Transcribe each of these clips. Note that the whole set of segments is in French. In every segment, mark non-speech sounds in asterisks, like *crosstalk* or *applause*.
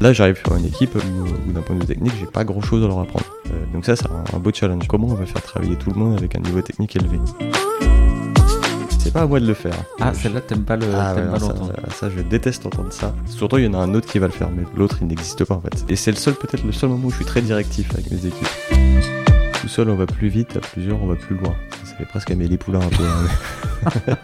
Là, j'arrive sur une équipe où, d'un point de vue technique, j'ai pas grand chose à leur apprendre. Euh, donc ça, c'est un, beau challenge. Comment on va faire travailler tout le monde avec un niveau technique élevé? C'est pas à moi de le faire. Ah, celle-là, t'aimes pas le Ah ouais, pas ça, ça, je déteste entendre ça. Surtout, il y en a un autre qui va le faire, mais l'autre, il n'existe pas en fait. Et c'est le seul, peut-être le seul moment où je suis très directif avec mes équipes. Seul, on va plus vite, à plusieurs, on va plus loin. Ça fait presque Amélie Poulain un peu. hein.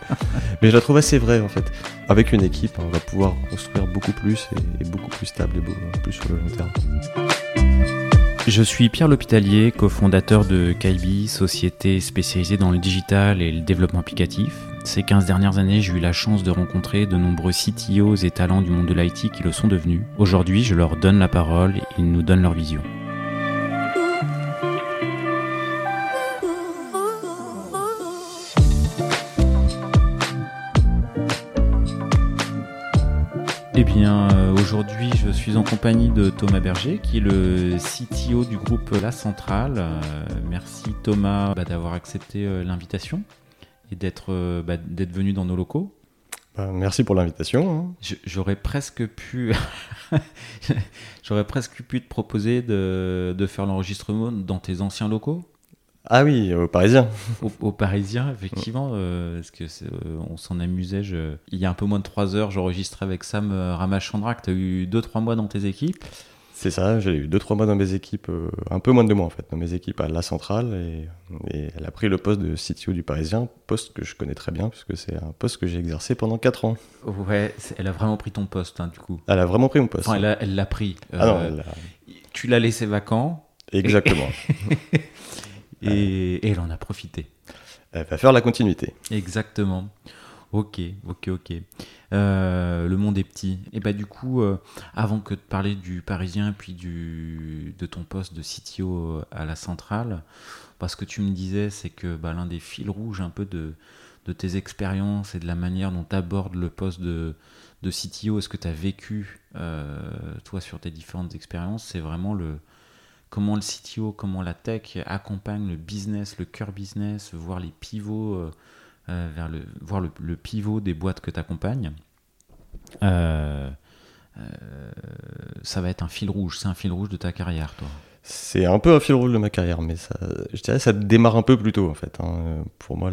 mais *laughs* je la trouve assez vraie en fait. Avec une équipe, on va pouvoir construire beaucoup plus et, beaucoup plus stable et beaucoup plus sur le long terme. Je suis Pierre L'Hôpitalier, cofondateur de Kaibi, société spécialisée dans le digital et le développement applicatif. Ces 15 dernières années, j'ai eu la chance de rencontrer de nombreux CTOs et talents du monde de l'IT qui le sont devenus. Aujourd'hui, je leur donne la parole et ils nous donnent leur vision. Eh bien, euh, aujourd'hui, je suis en compagnie de Thomas Berger, qui est le CTO du groupe La Centrale. Euh, merci Thomas bah, d'avoir accepté euh, l'invitation et d'être bah, d'être venu dans nos locaux. Bah, merci pour l'invitation. hein. J'aurais presque pu, *laughs* j'aurais presque pu te proposer de, de faire l'enregistrement dans tes anciens locaux, Ah oui, aux Parisiens. au, au Parisien, effectivement, euh, parce que euh, on s'en amusait. Je... Il y a un peu moins de 3 heures, j'enregistrais avec Sam euh, Ramachandra, que tu as eu 2-3 mois dans tes équipes. C'est ça, j'ai eu 2-3 mois dans mes équipes, euh, un peu moins de deux mois en fait, dans mes équipes à La Centrale, et, et elle a pris le poste de CTO du Parisien, poste que je connais très bien, puisque c'est un poste que j'ai exercé pendant 4 ans. Ouais, elle a vraiment pris ton poste, hein, du coup. Elle a vraiment pris mon poste. Enfin, elle l'a pris. Ah non, elle a- Tu l'as laissé vacant exactement. *laughs* et, et elle en a profité. elle va faire la continuité. Exactement. Ok, ok, ok. Euh, le monde est petit. Et bah du coup, euh, avant que de parler du Parisien puis du, de ton poste de CTO à la centrale, parce que tu me disais, c'est que bah, l'un des fils rouges un peu de, de tes expériences et de la manière dont tu abordes le poste de, de CTO, ce que tu as vécu, euh, toi, sur tes différentes expériences, c'est vraiment le comment le CTO, comment la tech accompagne le business, le cœur business, voir les pivots, euh, euh, vers le, voir le, pivot des boîtes que tu accompagnes. Euh, ça va être un fil rouge, c'est un fil rouge de ta carrière, toi. C'est un peu un fil rouge de ma carrière, mais ça, je dirais ça démarre un peu plus tôt en fait. hein. Pour moi,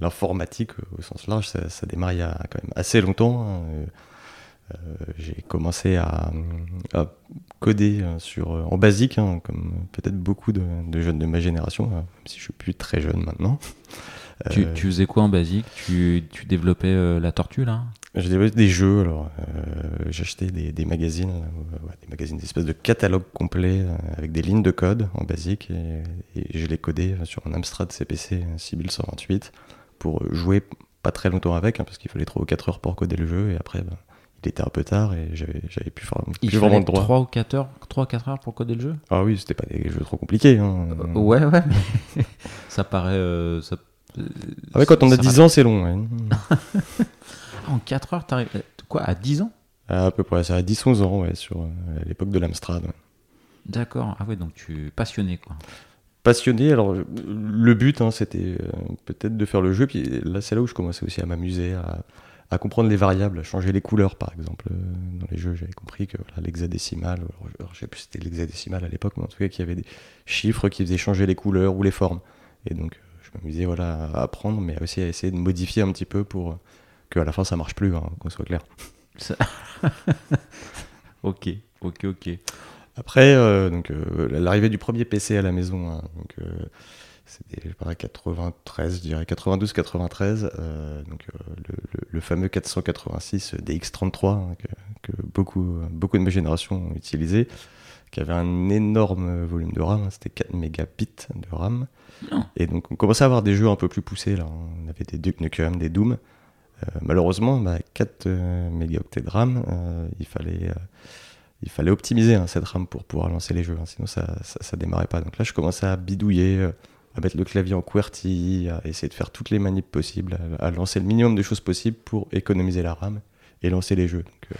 l'informatique au sens large, ça, ça démarre il y a quand même assez longtemps. hein. Euh, J'ai commencé à, à coder euh, sur, euh, en basique, hein, comme peut-être beaucoup de, de jeunes de ma génération, hein, même si je suis plus très jeune maintenant. *laughs* Tu, tu faisais quoi en basique? Tu, tu développais la tortue, là? J'ai développé des jeux, alors euh, j'achetais des, des magazines, euh, ouais, des magazines, des espèces de catalogues complets euh, avec des lignes de code en basique et, et je les codais sur un Amstrad CPC 6128 pour jouer pas très longtemps avec hein, parce qu'il fallait 3 ou 4 heures pour coder le jeu et après ben, il était un peu tard et j'avais j'avais plus, vraiment- plus vraiment le droit. 3 ou 4 heures, 3 4 heures pour coder le jeu? Ah oui, c'était pas des jeux trop compliqués. Hein. Euh, Ouais, ouais, mais *laughs* ça paraît. euh, ça, Ah ouais, quand on a ça 10 ans, c'est long. ouais. *laughs* En 4 heures, t'arrives. euh, Quoi, à 10 ans? Ah, à peu près, ça a 10-11 ans ouais, sur euh, l'époque de l'Amstrad. ouais. D'accord. Ah ouais, donc tu es passionné, quoi. passionné. Alors, le but, hein, c'était euh, peut-être de faire le jeu. Puis là, c'est là où je commençais aussi à m'amuser, à, à comprendre les variables, à changer les couleurs, par exemple. Dans les jeux, j'avais compris que voilà, l'hexadécimal, je- alors, je sais plus si c'était l'hexadécimal à l'époque, mais en tout cas, qu'il y avait des chiffres qui faisaient changer les couleurs ou les formes. Et donc, je m'amusais voilà, à apprendre, mais aussi à essayer de modifier un petit peu pour qu'à la fin, ça marche plus, hein, qu'on soit clair. Ça- *laughs* ok, ok, ok. Après, euh, donc, euh, l'arrivée du premier PC à la maison, hein, donc, euh, c'était je sais pas, 93, je dirais 92-93, euh, donc euh, le, le- le fameux 486 DX33 hein, que, que beaucoup, beaucoup de ma génération ont utilisé, qui avait un énorme volume de RAM, hein, c'était 4 mégabits de RAM. Non. Et donc on commençait à avoir des jeux un peu plus poussés là. On avait des Duke Nukem, des Doom. Euh, malheureusement, bah, 4 euh, mégaoctets de RAM, euh, il fallait euh, il fallait optimiser hein, cette RAM pour pouvoir lancer les jeux, hein, sinon ça, ça, ça démarrait pas. Donc là, je commençais à bidouiller, euh, mettre le clavier en QWERTY, à essayer de faire toutes les manips possibles, à, lancer le minimum de choses possibles pour économiser la RAM et lancer les jeux. Donc euh,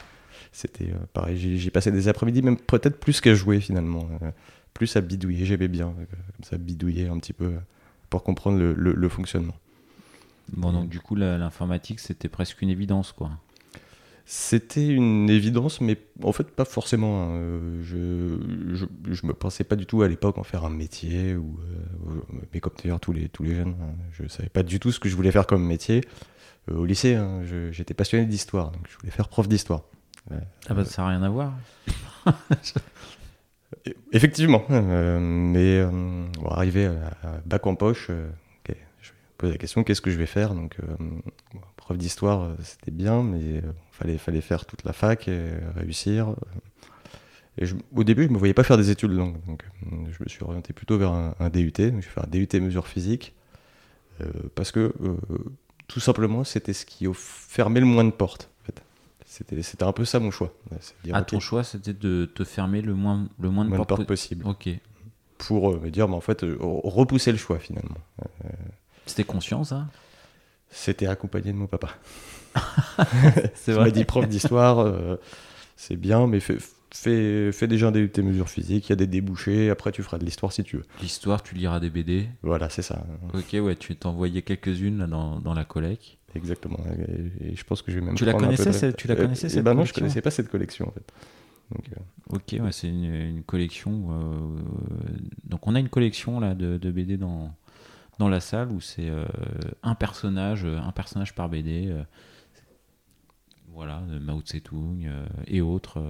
c'était euh, pareil, j'ai passé des après-midi, même peut-être plus qu'à jouer finalement, euh, plus à bidouiller, j'aimais bien, comme ça bidouiller un petit peu, pour comprendre le, le- fonctionnement. Bon, donc du coup, l'informatique, c'était presque une évidence, quoi. C'était une évidence, mais en fait pas forcément. hein. Euh, Je, je, je me pensais pas du tout à l'époque en faire un métier, ou, euh, mais comme d'ailleurs tous les, tous les jeunes, hein, je savais pas du tout ce que je voulais faire comme métier. Euh, au lycée, hein, j'étais passionné d'histoire, donc je voulais faire prof d'histoire. Ah bah, ça n'a rien à voir. *laughs* Effectivement, euh, mais bon, arrivé à, à bac en poche, je me pose la question qu'est-ce que je vais faire? Donc, euh, d'histoire, euh, c'était bien, mais il fallait, fallait faire toute la fac et réussir. Et je- au début, je me voyais pas faire des études longues, donc euh, je me suis orienté plutôt vers un, un DUT. Donc, je vais faire un DUT mesures physiques euh, parce que euh, tout simplement, c'était ce qui fermait le moins de portes. en fait. C'était, un peu ça mon choix. Dire, Ah, ok, ton choix, c'était de te fermer le moins, le moins de moins de portes portes po- possible Ok. pour euh, me dire, bah, en fait, euh, repousser le choix finalement. C'était conscient, ça? C'était accompagné de mon papa. *laughs* C'est Il m'a dit prof d'histoire, euh, c'est bien, mais fais, fais, fais déjà un DUT mesures physiques, il y a des débouchés, après tu feras de l'histoire si tu veux. L'histoire, tu liras des BD. Voilà, c'est ça, Ok, ouais, tu t'envoyais quelques-unes dans, dans la collecte. exactement. Et, et je pense que je vais même Tu la connaissais, de- tu la Euh, connaissais, eh cette ben non, je connaissais pas cette collection en fait. Donc, euh, Ok, ouais, c'est une, une collection. euh, donc on a une collection là de, de BD dans, dans la salle où c'est euh, un personnage, euh, un personnage par BD. euh, voilà, de Mao Tse-tung et autres.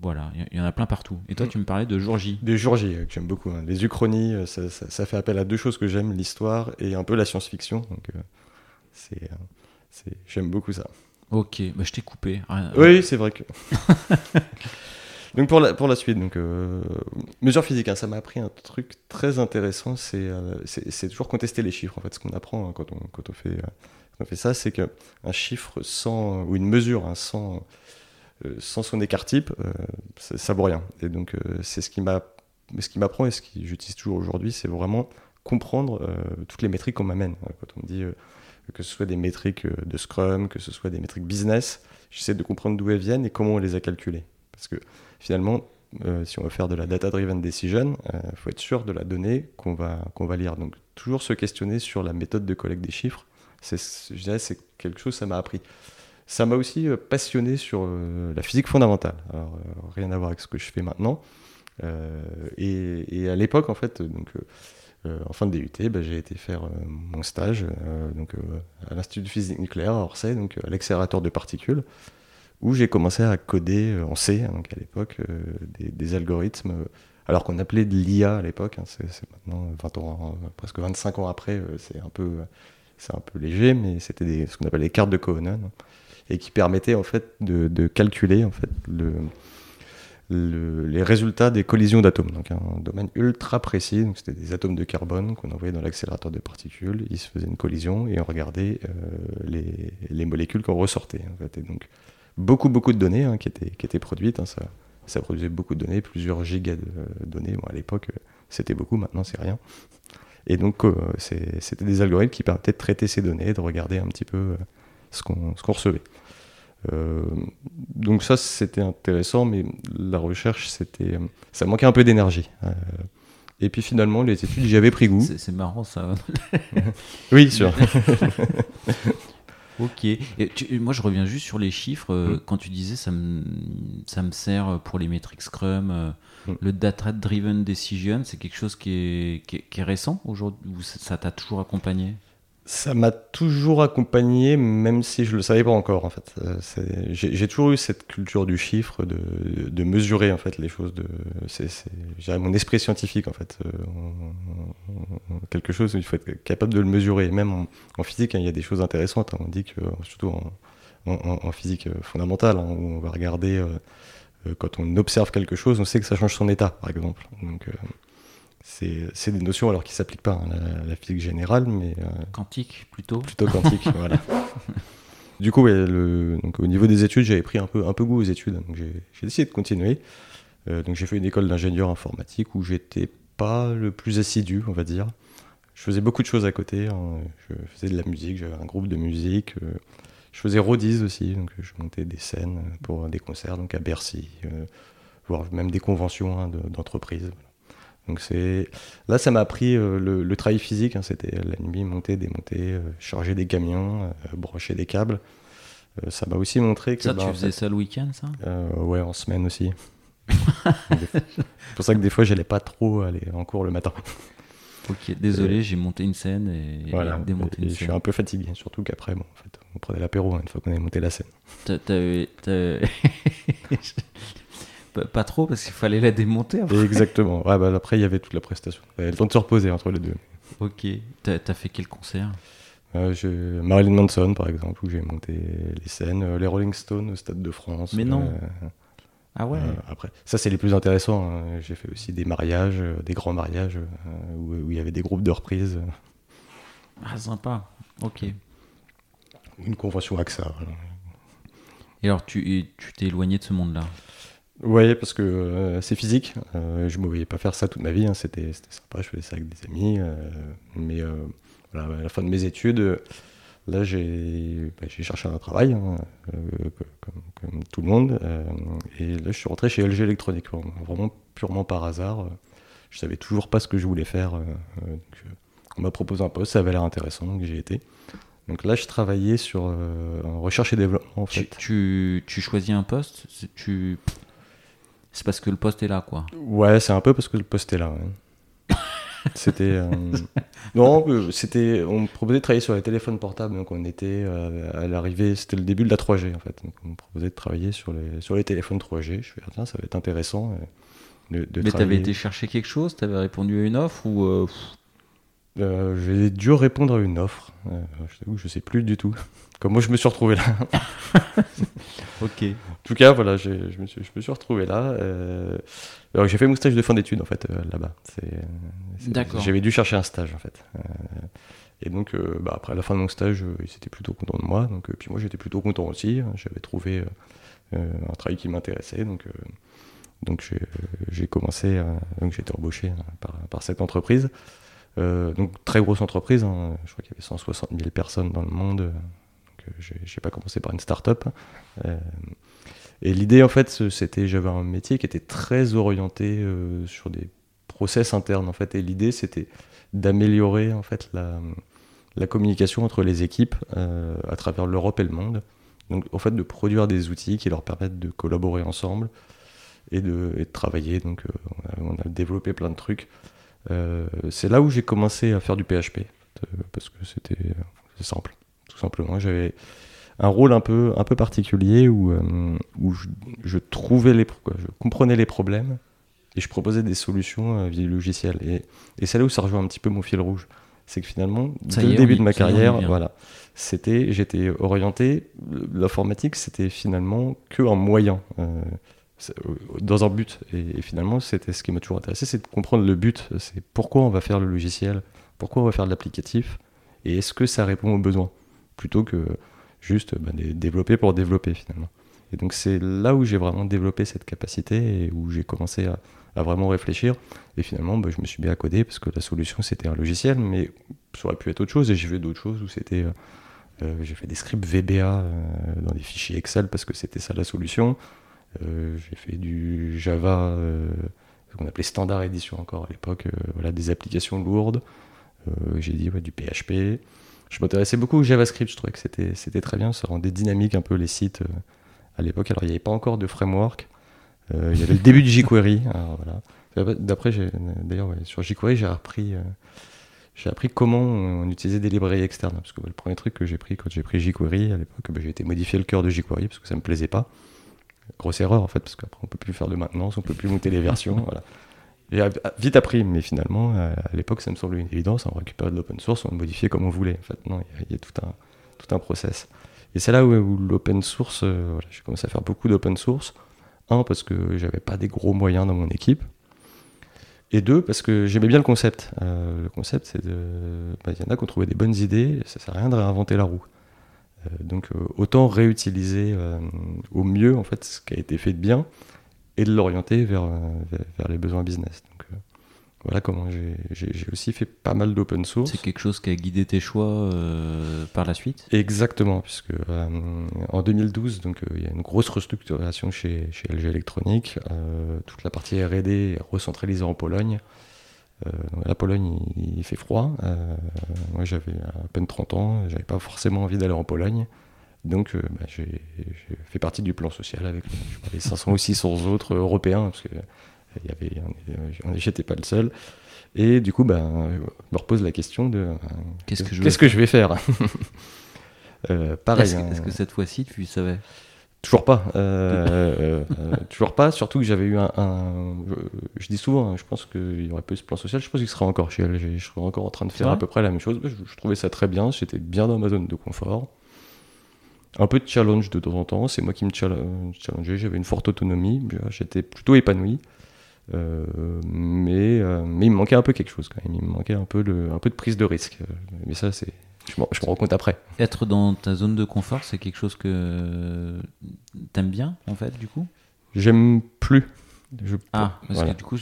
voilà, il y, en a plein partout. Et toi, Mm. tu me parlais de jour J. Des jour J, que j'aime beaucoup. hein. Les uchronies, ça, ça- ça fait appel à deux choses que j'aime, l'histoire et un peu la science-fiction. Donc, c'est, euh, c'est- j'aime beaucoup ça. Ok, bah, je t'ai coupé. Rien- Oui, c'est vrai que. *laughs* donc pour la, suite, donc euh, mesure physique, hein, ça m'a appris un truc très intéressant, c'est euh, toujours contester les chiffres. En fait, ce qu'on apprend hein, quand, on, quand on fait euh, on fait ça, c'est que un chiffre sans ou une mesure hein, sans euh, sans son écart type, ça, ça vaut rien. Et donc c'est ce qui m'apprend et ce que j'utilise toujours aujourd'hui, c'est vraiment comprendre toutes les métriques qu'on m'amène. Quand on me dit que ce soit des métriques de Scrum, que ce soit des métriques business, j'essaie de comprendre d'où elles viennent et comment on les a calculées. Parce que finalement, euh, si on veut faire de la data-driven decision, il faut être sûr de la donnée qu'on va, qu'on va lire. Donc toujours se questionner sur la méthode de collecte des chiffres, c'est, quelque chose que ça m'a appris. Ça m'a aussi euh, passionné sur euh, la physique fondamentale. Alors, euh, rien à voir avec ce que je fais maintenant. Euh, et, à l'époque, en fait, donc, euh, euh, en fin de DUT, bah, j'ai été faire euh, mon stage euh, donc, euh, à l'Institut de physique nucléaire à Orsay, donc à l'accélérateur de particules, où j'ai commencé à coder euh, en C, hein, donc à l'époque, euh, des, algorithmes, euh, alors qu'on appelait de l'IA à l'époque, hein, c'est maintenant 20 ans, euh, presque 25 ans après, c'est un peu, un peu léger, mais c'était ce qu'on appelle les cartes de Cohen, hein, et qui permettaient en fait de, calculer en fait le, le- les résultats des collisions d'atomes. Donc un domaine ultra précis. C'était des atomes de carbone qu'on envoyait dans l'accélérateur de particules. Ils se faisaient une collision et on regardait les, les molécules qu'on ressortait. Beaucoup beaucoup de données hein, qui, étaient, qui étaient produites. hein. ça, ça produisait beaucoup de données, plusieurs gigas de euh, données. Bon, à l'époque euh, c'était beaucoup, maintenant c'est rien. Et donc euh, c'était des algorithmes qui permettaient de traiter ces données, de regarder un petit peu ce qu'on qu'on recevait. Euh, donc ça c'était intéressant, mais la recherche c'était, ça manquait un peu d'énergie. Euh, et puis finalement les études j'y avais pris goût. C'est marrant ça. Oui, *laughs* sûr. *laughs* Ok. Et tu- moi, je reviens juste sur les chiffres. euh, Mm. Quand tu disais ça me, ça me sert pour les métriques Scrum, euh, Mm. le data-driven decision, c'est quelque chose qui est, qui est, qui est récent aujourd'hui ou ça t'a toujours accompagné? Ça m'a toujours accompagné, même si je le savais pas encore en fait. Euh, J'ai toujours eu cette culture du chiffre, de, mesurer en fait les choses. Mon esprit scientifique en fait. Euh, quelque chose, il faut être capable de le mesurer. Même en, physique, hein, il y a des choses intéressantes. hein. On dit que surtout en, physique euh, fondamentale, hein, où on va regarder quand on observe quelque chose, on sait que ça change son état, par exemple. C'est des notions alors qui s'appliquent pas à la, à la physique générale, mais euh, Quantique plutôt plutôt quantique, *laughs* voilà. Du coup, ouais, le, donc, au niveau des études, j'avais pris un peu, un peu goût aux études, donc j'ai décidé de continuer. Euh, donc j'ai fait une école d'ingénieur informatique où j'étais pas le plus assidu, on va dire. Je faisais beaucoup de choses à côté. hein. Je faisais de la musique, j'avais un groupe de musique. euh, je faisais rodise aussi, donc je montais des scènes pour des concerts, donc à Bercy, euh, voire même des conventions hein, de- d'entreprises. Donc c'est là, ça m'a appris euh, le, travail physique. Hein. C'était la nuit, monter, démonter, euh, charger des camions, euh, brancher des câbles. ça m'a aussi montré que. Ça, tu bah, faisais ça le week-end, ça? Ouais, en semaine aussi. c'est pour ça que des fois, j'allais pas trop aller en cours le matin. Ok, désolé, j'ai monté une scène et, voilà, démonté une scène. Je suis un peu fatigué, surtout qu'après, bon, en fait, on prenait l'apéro hein, une fois qu'on avait monté la scène. *laughs* pas trop parce qu'il fallait la démonter. Après. Exactement. Ouais, bah, après, il y avait toute la prestation. Il y avait le temps de se reposer entre les deux. Ok. T'as as fait quel concert? Euh, Marilyn Manson, par exemple, où j'ai monté les scènes. Euh, les Rolling Stones au Stade de France. Mais non. Euh, ah ouais. après, ça c'est les plus intéressants. Hein. J'ai fait aussi des mariages, des grands mariages où, il y avait des groupes de reprises. Ah sympa. Ok. Une convention AXA. Et alors tu t'es éloigné de ce monde-là? Ouais, parce que euh, c'est physique. Euh, je ne me voyais pas faire ça toute ma vie. Hein. C'était sympa, je faisais ça avec des amis. Euh, mais voilà, à la fin de mes études, là, j'ai bah, cherché un travail, hein, comme, tout le monde. et là, je suis rentré chez LG Electronics, vraiment purement par hasard. Je savais toujours pas ce que je voulais faire. on m'a proposé un poste, ça avait l'air intéressant, donc j'ai été. Donc là, je travaillais sur en recherche et développement. En fait. tu, tu, choisis un poste? Tu c'est parce que le poste est là, quoi. Ouais, c'est un peu parce que le poste est là. *laughs* c'était. Euh, non, euh, c'était. On me proposait de travailler sur les téléphones portables, donc on était euh, à l'arrivée. C'était le début de la 3G, en fait. Donc on me proposait de travailler sur les, sur les téléphones 3G. Je fais, ah, tiens, ça va être intéressant. De, de Mais t'avais été chercher quelque chose? T'avais répondu à une offre ou J'ai dû répondre à une offre. je, je sais plus du tout. *laughs* Comme moi, je me suis retrouvé là. *laughs* ok. En tout cas, voilà, je me, suis, je me suis retrouvé là. Euh, j'ai fait mon stage de fin d'études, en fait, euh, là-bas. D'accord. J'avais dû chercher un stage, en fait. Euh, et donc, bah, après la fin de mon stage, ils étaient plutôt contents de moi. Donc, puis moi, j'étais plutôt content aussi. J'avais trouvé un travail qui m'intéressait. Donc, donc j'ai commencé, donc j'ai été embauché par, par, cette entreprise. Donc, très grosse entreprise. Hein. je crois qu'il y avait 160 000 personnes dans le monde je n'ai pas commencé par une start-up. Euh, et l'idée, en fait, c'était, j'avais un métier qui était très orienté euh, sur des process internes, en fait. Et l'idée, c'était d'améliorer, en fait, la, communication entre les équipes euh, à travers l'Europe et le monde. Donc, en fait, de produire des outils qui leur permettent de collaborer ensemble et de, travailler. Donc, on, a, développé plein de trucs. C'est là où j'ai commencé à faire du PHP, parce que c'était simple tout simplement. J'avais un rôle un peu, un peu particulier où, euh, où je, trouvais les, je comprenais les problèmes et je proposais des solutions euh, via le logiciel. Et, et c'est là où ça rejoint un petit peu mon fil rouge. C'est que finalement, dès le début de ma carrière, voilà, c'était, j'étais orienté, l'informatique, c'était finalement que un moyen. Euh, dans un but. Et, finalement, c'était ce qui m'a toujours intéressé, c'est de comprendre le but. C'est pourquoi on va faire le logiciel, pourquoi on va faire de l'applicatif, et est-ce que ça répond aux besoins? Plutôt que juste bah, développer pour développer finalement. Et donc c'est là où j'ai vraiment développé cette capacité et où j'ai commencé à, vraiment réfléchir. Et finalement, bah, je me suis à coder parce que la solution c'était un logiciel, mais ça aurait pu être autre chose. Et j'ai fait d'autres choses où c'était. Euh, euh, j'ai fait des scripts VBA euh, dans des fichiers Excel parce que c'était ça la solution. J'ai fait du Java, ce qu'on appelait standard édition encore à l'époque, voilà, des applications lourdes. j'ai dit du PHP je m'intéressais beaucoup au JavaScript, je trouvais que c'était, c'était très bien, ça rendait dynamique un peu les sites euh, à l'époque. Alors il n'y avait pas encore de framework, euh, il y avait le début de jQuery. *laughs* voilà. D'après, d'ailleurs, sur jQuery, j'ai appris, euh, j'ai appris comment on utilisait des librairies externes. Parce que le premier truc que j'ai pris quand j'ai pris jQuery à l'époque, bah, j'ai été modifier le cœur de jQuery parce que ça me plaisait pas. Grosse erreur en fait, parce qu'après on peut plus faire de maintenance, on peut plus monter les versions. *laughs* voilà. J'ai vite appris, mais finalement, euh, à l'époque, ça me semblait une évidence. On récupérait de l'open source, on le modifiait comme on voulait. En fait, non, il y, a tout un, tout un process. Et c'est là où, l'open source, euh, voilà, j'ai commencé à faire beaucoup d'open source. Un, parce que j'avais pas des gros moyens dans mon équipe. Et deux, parce que j'aimais bien le concept. Euh, le concept, c'est de. Bah, il y en a qui ont trouvé des bonnes idées, ça sert à rien de réinventer la roue. Donc, autant réutiliser au mieux, en fait, ce qui a été fait de bien et de l'orienter vers, euh, vers, les besoins business. Donc, euh, voilà comment j'ai aussi fait pas mal d'open source. C'est quelque chose qui a guidé tes choix euh, par la suite? Exactement, puisque en 2012, donc il y a une grosse restructuration chez, chez LG Electronics. toute la partie R&D est recentralisée en Pologne. Euh, la Pologne, il, fait froid. Euh, moi, j'avais à peine 30 ans, j'avais pas forcément envie d'aller en Pologne. Donc, euh, bah, j'ai fait partie du plan social avec les 500 ou 600 autres Européens, parce que y avait, j'étais pas le seul. Et du coup, bah, je me repose la question de qu'est-ce que, je, que je vais faire? *laughs* Pareil. Est-ce, est-ce que cette fois-ci, tu savais? Toujours pas. Euh, euh, toujours pas. Surtout que j'avais eu un, je, dis souvent, hein, je pense qu'il y aurait peu ce plan social. Je pense qu'il serait encore chez elle. Je serais encore en train de faire à peu près la même chose. Je, trouvais ça très bien. J'étais bien dans ma zone de confort. Un peu de challenge de temps en temps. C'est moi qui me challengeais. J'avais une forte autonomie. J'étais plutôt épanoui. Euh, mais, mais il me manquait un peu quelque chose quand même. Il me manquait un peu, un peu de prise de risque. Mais ça, c'est je, me rends compte après. Être dans ta zone de confort, c'est quelque chose que t'aimes bien, en fait, du coup? J'aime plus. Ah, parce que du coup,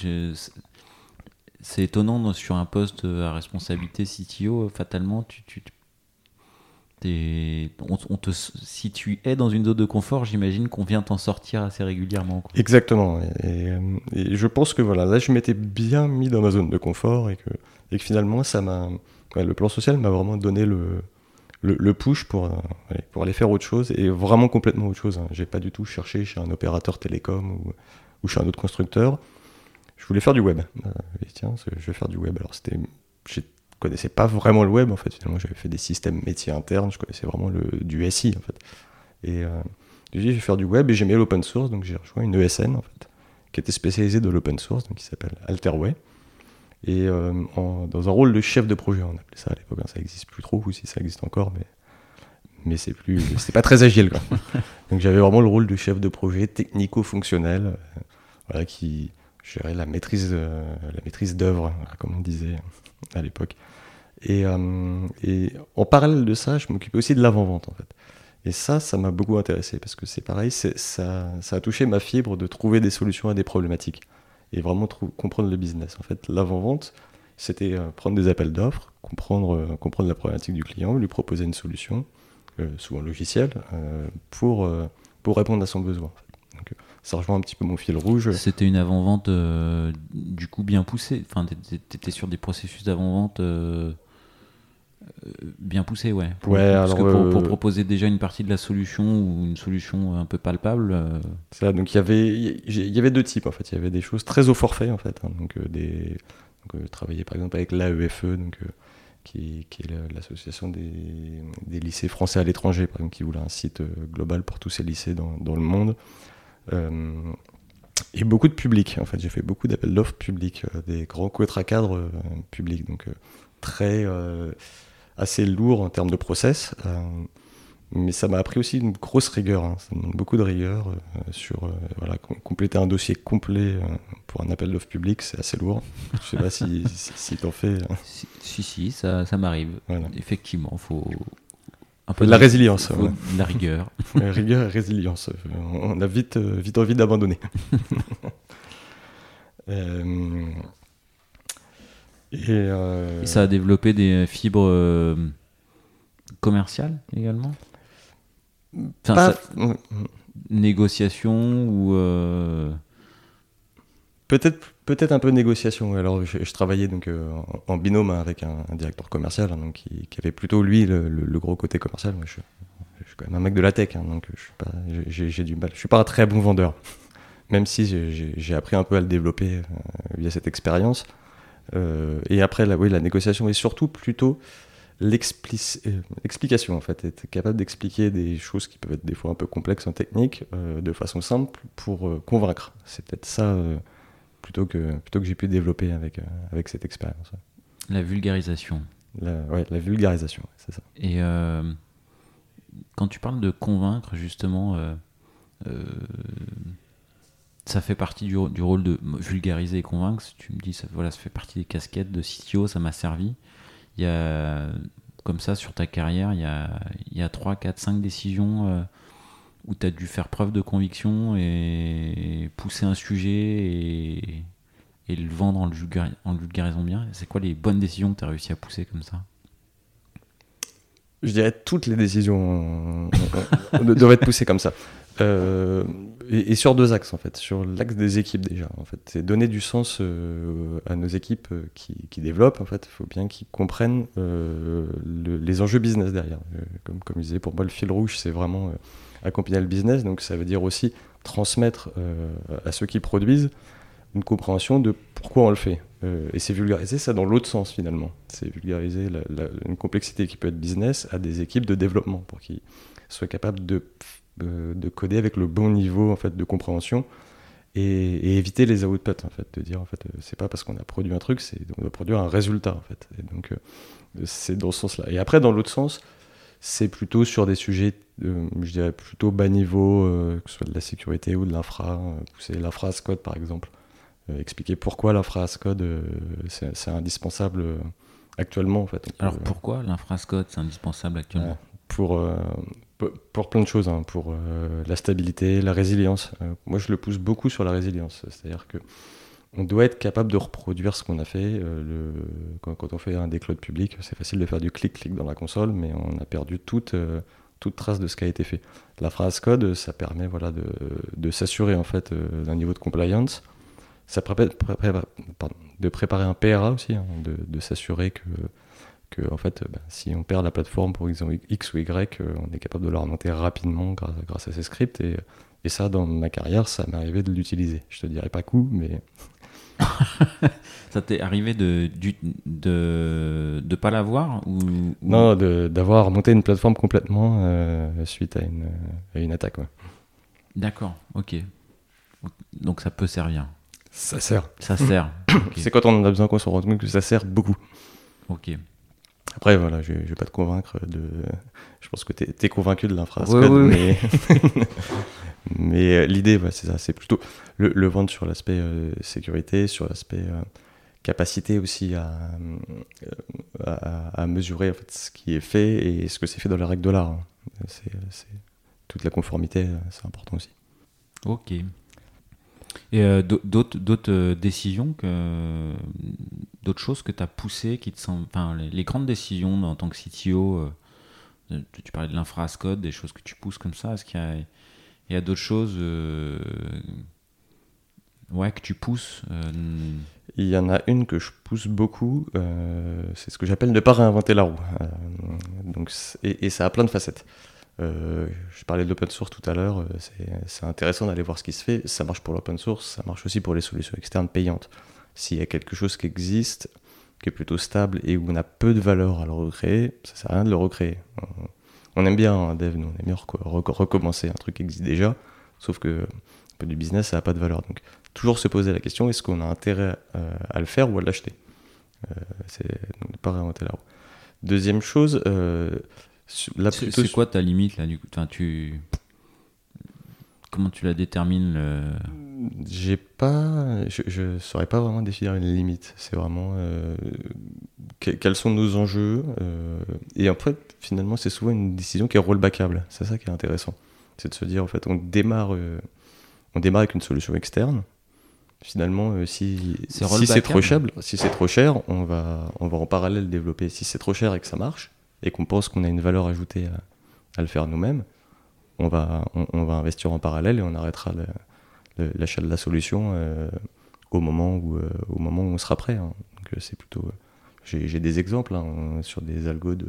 c'est étonnant sur un poste à responsabilité CTO, fatalement, tu, tu on, te, si tu es dans une zone de confort, j'imagine qu'on vient t'en sortir assez régulièrement. Exactement. Et, je pense que voilà, là, je m'étais bien mis dans ma zone de confort et que, et que finalement, ça m'a le plan social m'a vraiment donné le, le, push pour, euh, pour aller faire autre chose et vraiment complètement autre chose. Hein. J'ai pas du tout cherché chez un opérateur télécom ou, ou, chez un autre constructeur. Je voulais faire du web. Euh, tiens, je vais faire du web. Alors c'était, je connaissais pas vraiment le web en fait. Finalement, j'avais fait des systèmes métiers internes. Je connaissais vraiment le, du SI en fait. Et euh, dit, je vais faire du web et j'aimais l'open source, donc j'ai rejoint une ESN en fait, qui était spécialisée dans l'open source, donc qui s'appelle Alterway et euh, dans un rôle de chef de projet, on appelait ça à l'époque. Hein. Ça n'existe plus trop, ou si ça existe encore, mais, mais c'est plus, c'est pas très agile. Quoi. *laughs* Donc j'avais vraiment le rôle de chef de projet technico-fonctionnel, euh, voilà, qui gérait la maîtrise, euh, la maîtrise d'œuvre, comme on disait à l'époque. Et, et, en parallèle de ça, je m'occupais aussi de l'avant-vente en fait. Et ça, ça m'a beaucoup intéressé parce que c'est pareil, ça, ça a touché ma fibre de trouver des solutions à des problématiques et vraiment comprendre le business. En fait, l'avant-vente, c'était euh, prendre des appels d'offres, comprendre, euh, comprendre la problématique du client, lui proposer une solution, euh, souvent logiciel, pour, pour répondre à son besoin. Ça rejoint un petit peu mon fil rouge. C'était une avant-vente du coup bien poussée. Enfin, tu étais sur des processus d'avant-vente euh, bien poussé, ouais. Pour, ouais parce que pour, pour, euh, proposer déjà une partie de la solution ou une solution un peu palpable. Euh, ça, donc il y avait, il y avait deux types en fait. Il y avait des choses très au forfait en fait. Hein. donc des, donc, travailler par exemple avec l'AEFE, donc qui, qui, est l'association des, des, lycées français à l'étranger, par exemple, qui voulait un site global pour tous ces lycées dans, dans le monde. et beaucoup de publics. En fait, j'ai fait beaucoup d'appels d'offres publics, des grands contrats cadres publics, donc très assez lourd en termes de process. Euh, mais ça m'a appris aussi une grosse rigueur. Hein. Ça demande beaucoup de rigueur euh, sur euh, voilà, compléter un dossier complet pour un appel d'offres public, c'est assez lourd. Je sais pas si, *laughs* si, t'en fais. Si, si, ça, ça m'arrive. Effectivement, faut un peu de la résilience. la rigueur. *laughs* rigueur et résilience. On a vite, vite envie d'abandonner. *laughs* Euh, Et, ça a développé des fibres euh, commerciales également Négociation ou. Euh, peut-être peut-être un peu de négociation. Alors, je, travaillais donc en, binôme avec un, directeur commercial, hein, donc qui, avait plutôt lui le, gros côté commercial. Moi, je, suis quand même un mec de la tech, hein, donc je suis pas, j'ai, du mal. Je suis pas un très bon vendeur, même si j'ai, appris un peu à le développer via cette expérience. Euh, et après, la, oui, la négociation est surtout plutôt l'explication euh, en fait, être capable d'expliquer des choses qui peuvent être des fois un peu complexes en technique euh, de façon simple pour convaincre. C'est peut-être ça plutôt que plutôt que j'ai pu développer avec avec cette expérience. La vulgarisation. La, ouais, la vulgarisation, c'est ça. Et quand tu parles de convaincre justement ça fait partie du, rôle de vulgariser et convaincre. Tu me dis, ça, voilà, ça fait partie des casquettes de CTO, ça m'a servi. Il y a, comme ça, sur ta carrière, il y a, il y a 3, 4, 5 décisions euh, où tu as dû faire preuve de conviction et pousser un sujet et, le vendre en le, bien. C'est quoi les bonnes décisions que tu as réussi à pousser comme ça? Je dirais toutes les décisions *laughs* devraient être poussées comme ça. Euh, et, sur deux axes en fait, sur l'axe des équipes déjà. En fait, c'est donner du sens euh, à nos équipes euh, qui, développent. En fait, il faut bien qu'ils comprennent les enjeux business derrière. comme comme je disais, pour moi, le fil rouge, c'est vraiment accompagner le business. Donc, ça veut dire aussi transmettre à ceux qui produisent une compréhension de pourquoi on le fait. et c'est vulgariser ça dans l'autre sens finalement. C'est vulgariser une complexité qui peut être business à des équipes de développement pour qu'ils soient capables de de, coder avec le bon niveau en fait de compréhension et, éviter les outputs en fait de dire en fait euh, c'est pas parce qu'on a produit un truc c'est on doit produire un résultat en fait. Et donc euh, c'est dans ce sens là et après dans l'autre sens c'est plutôt sur des sujets je dirais plutôt bas niveau euh, que ce soit de la sécurité ou de l'infra pousser l'infra code par exemple. Expliquer pourquoi l'infra code c'est indispensable actuellement en fait. Alors pourquoi l'infra code c'est indispensable actuellement? Pour pour plein de choses, hein, pour euh, la stabilité, la résilience. Euh, moi, je le pousse beaucoup sur la résilience. C'est-à-dire que on doit être capable de reproduire ce qu'on a fait. Euh, quand, on fait un décloud public, c'est facile de faire du clic-clic dans la console, mais on a perdu toute, toute trace de ce qui a été fait. La phrase code, ça permet voilà, de, de s'assurer en fait d'un niveau de compliance. Ça permet de préparer un PRA aussi, hein, de s'assurer que que en fait, bah, si on perd la plateforme pour X ou Y, euh, on est capable de la remonter rapidement grâce, à ces scripts. Et, et, ça, dans ma carrière, ça m'est arrivé de l'utiliser. Je te dirais pas coup, mais. *laughs* ça t'est arrivé de de de pas l'avoir ou, Non, d'avoir monté une plateforme complètement euh, suite à une, à une attaque. D'accord, ok. Donc ça peut servir. Ça sert. Ça sert. *coughs* C'est quand on a besoin qu'on se rende compte que ça sert beaucoup. Ok. Après, voilà, je ne vais pas te convaincre de. Je pense que tu es, convaincu de l'infrastructure, mais, *laughs* mais euh, l'idée, c'est ça. C'est plutôt le, vendre sur l'aspect euh, sécurité, sur l'aspect euh, capacité aussi à, à, mesurer en fait, ce qui est fait et ce que c'est fait dans les règles de l'art. Hein. C'est, toute la conformité, c'est important aussi. Ok. Et euh, d'autres, euh, décisions, d'autres choses que tu as poussées, qui te sont, enfin, les, grandes décisions en tant que CTO, euh, tu parlais de l'infra code, des choses que tu pousses comme ça, est-ce qu'il y a, a d'autres choses ouais, que tu pousses Il y en a une que je pousse beaucoup, c'est ce que j'appelle ne pas réinventer la roue. donc, et, ça a plein de facettes. Euh, je parlais de l'open source tout à l'heure, euh, c'est intéressant d'aller voir ce qui se fait. Ça marche pour l'open source, ça marche aussi pour les solutions externes payantes. S'il y a quelque chose qui existe, qui est plutôt stable et où on a peu de valeur à le recréer, ça sert à rien de le recréer. On aime bien un dev, nous, on aime bien recommencer un truc qui existe déjà, sauf que peu du business, ça n'a pas de valeur. Donc toujours se poser la question, est-ce qu'on a intérêt euh, à le faire ou à l'acheter? C'est ne pas réinventer la roue. Deuxième chose, c'est quoi ta limite là du coup? Tu... Comment tu la détermines J'ai pas, je, ne saurais pas vraiment définir une limite. C'est vraiment euh, quels sont nos enjeux. Euh, et en fait, finalement, c'est souvent une décision qui est rollbackable. C'est ça qui est intéressant. C'est de se dire en fait, on démarre, euh, on démarre avec une solution externe. Finalement, si, si c'est trop cher, si c'est trop cher, on va, on va en parallèle développer. Si c'est trop cher et que ça marche, et qu'on pense qu'on a une valeur ajoutée à, le faire nous-mêmes, on va, on, va investir en parallèle et on arrêtera l'achat de la solution euh, au, moment où, euh, au moment où on sera prêt. Hein. Euh, c'est plutôt. J'ai des exemples hein, sur des algos de,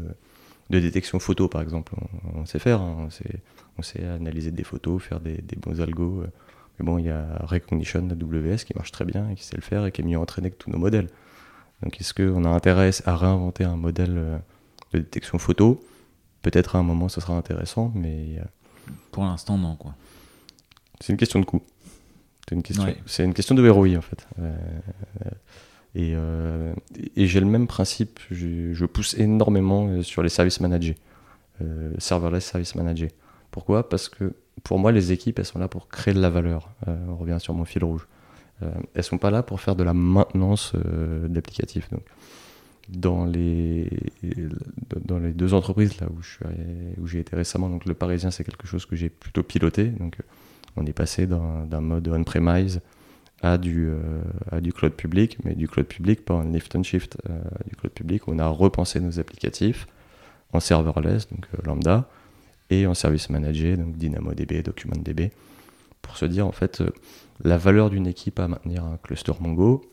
de, détection photo par exemple. On, sait faire, hein. on, sait, analyser des photos, faire des, bons algos. Mais bon, il y a Recognition AWS qui marche très bien et qui sait le faire et qui est mieux entraîné que tous nos modèles. Donc est-ce qu'on a intérêt à réinventer un modèle de détection photo. Peut-être à un moment ce sera intéressant, mais. Euh, Pour l'instant, non, quoi. C'est une question de coût. C'est une, question, c'est une question de ROI, en fait. Euh, et, euh, et j'ai le même principe, je, pousse énormément sur les services managés, serverless service managés. Pourquoi? Parce que pour moi, les équipes, elles sont là pour créer de la valeur. on revient sur mon fil rouge. elles sont pas là pour faire de la maintenance d'applicatifs. Donc, dans les, dans les deux entreprises là où, je suis, où j'ai été récemment. Donc le Parisien, c'est quelque chose que j'ai plutôt piloté. Donc on est passé d'un mode on-premise à du, euh, à du cloud public, mais du cloud public, pas un lift and shift, euh, du cloud public. On a repensé nos applicatifs en serverless, donc euh, lambda, et en service manager, donc DynamoDB, DocumentDB, pour se dire en fait la valeur d'une équipe à maintenir un cluster Mongo,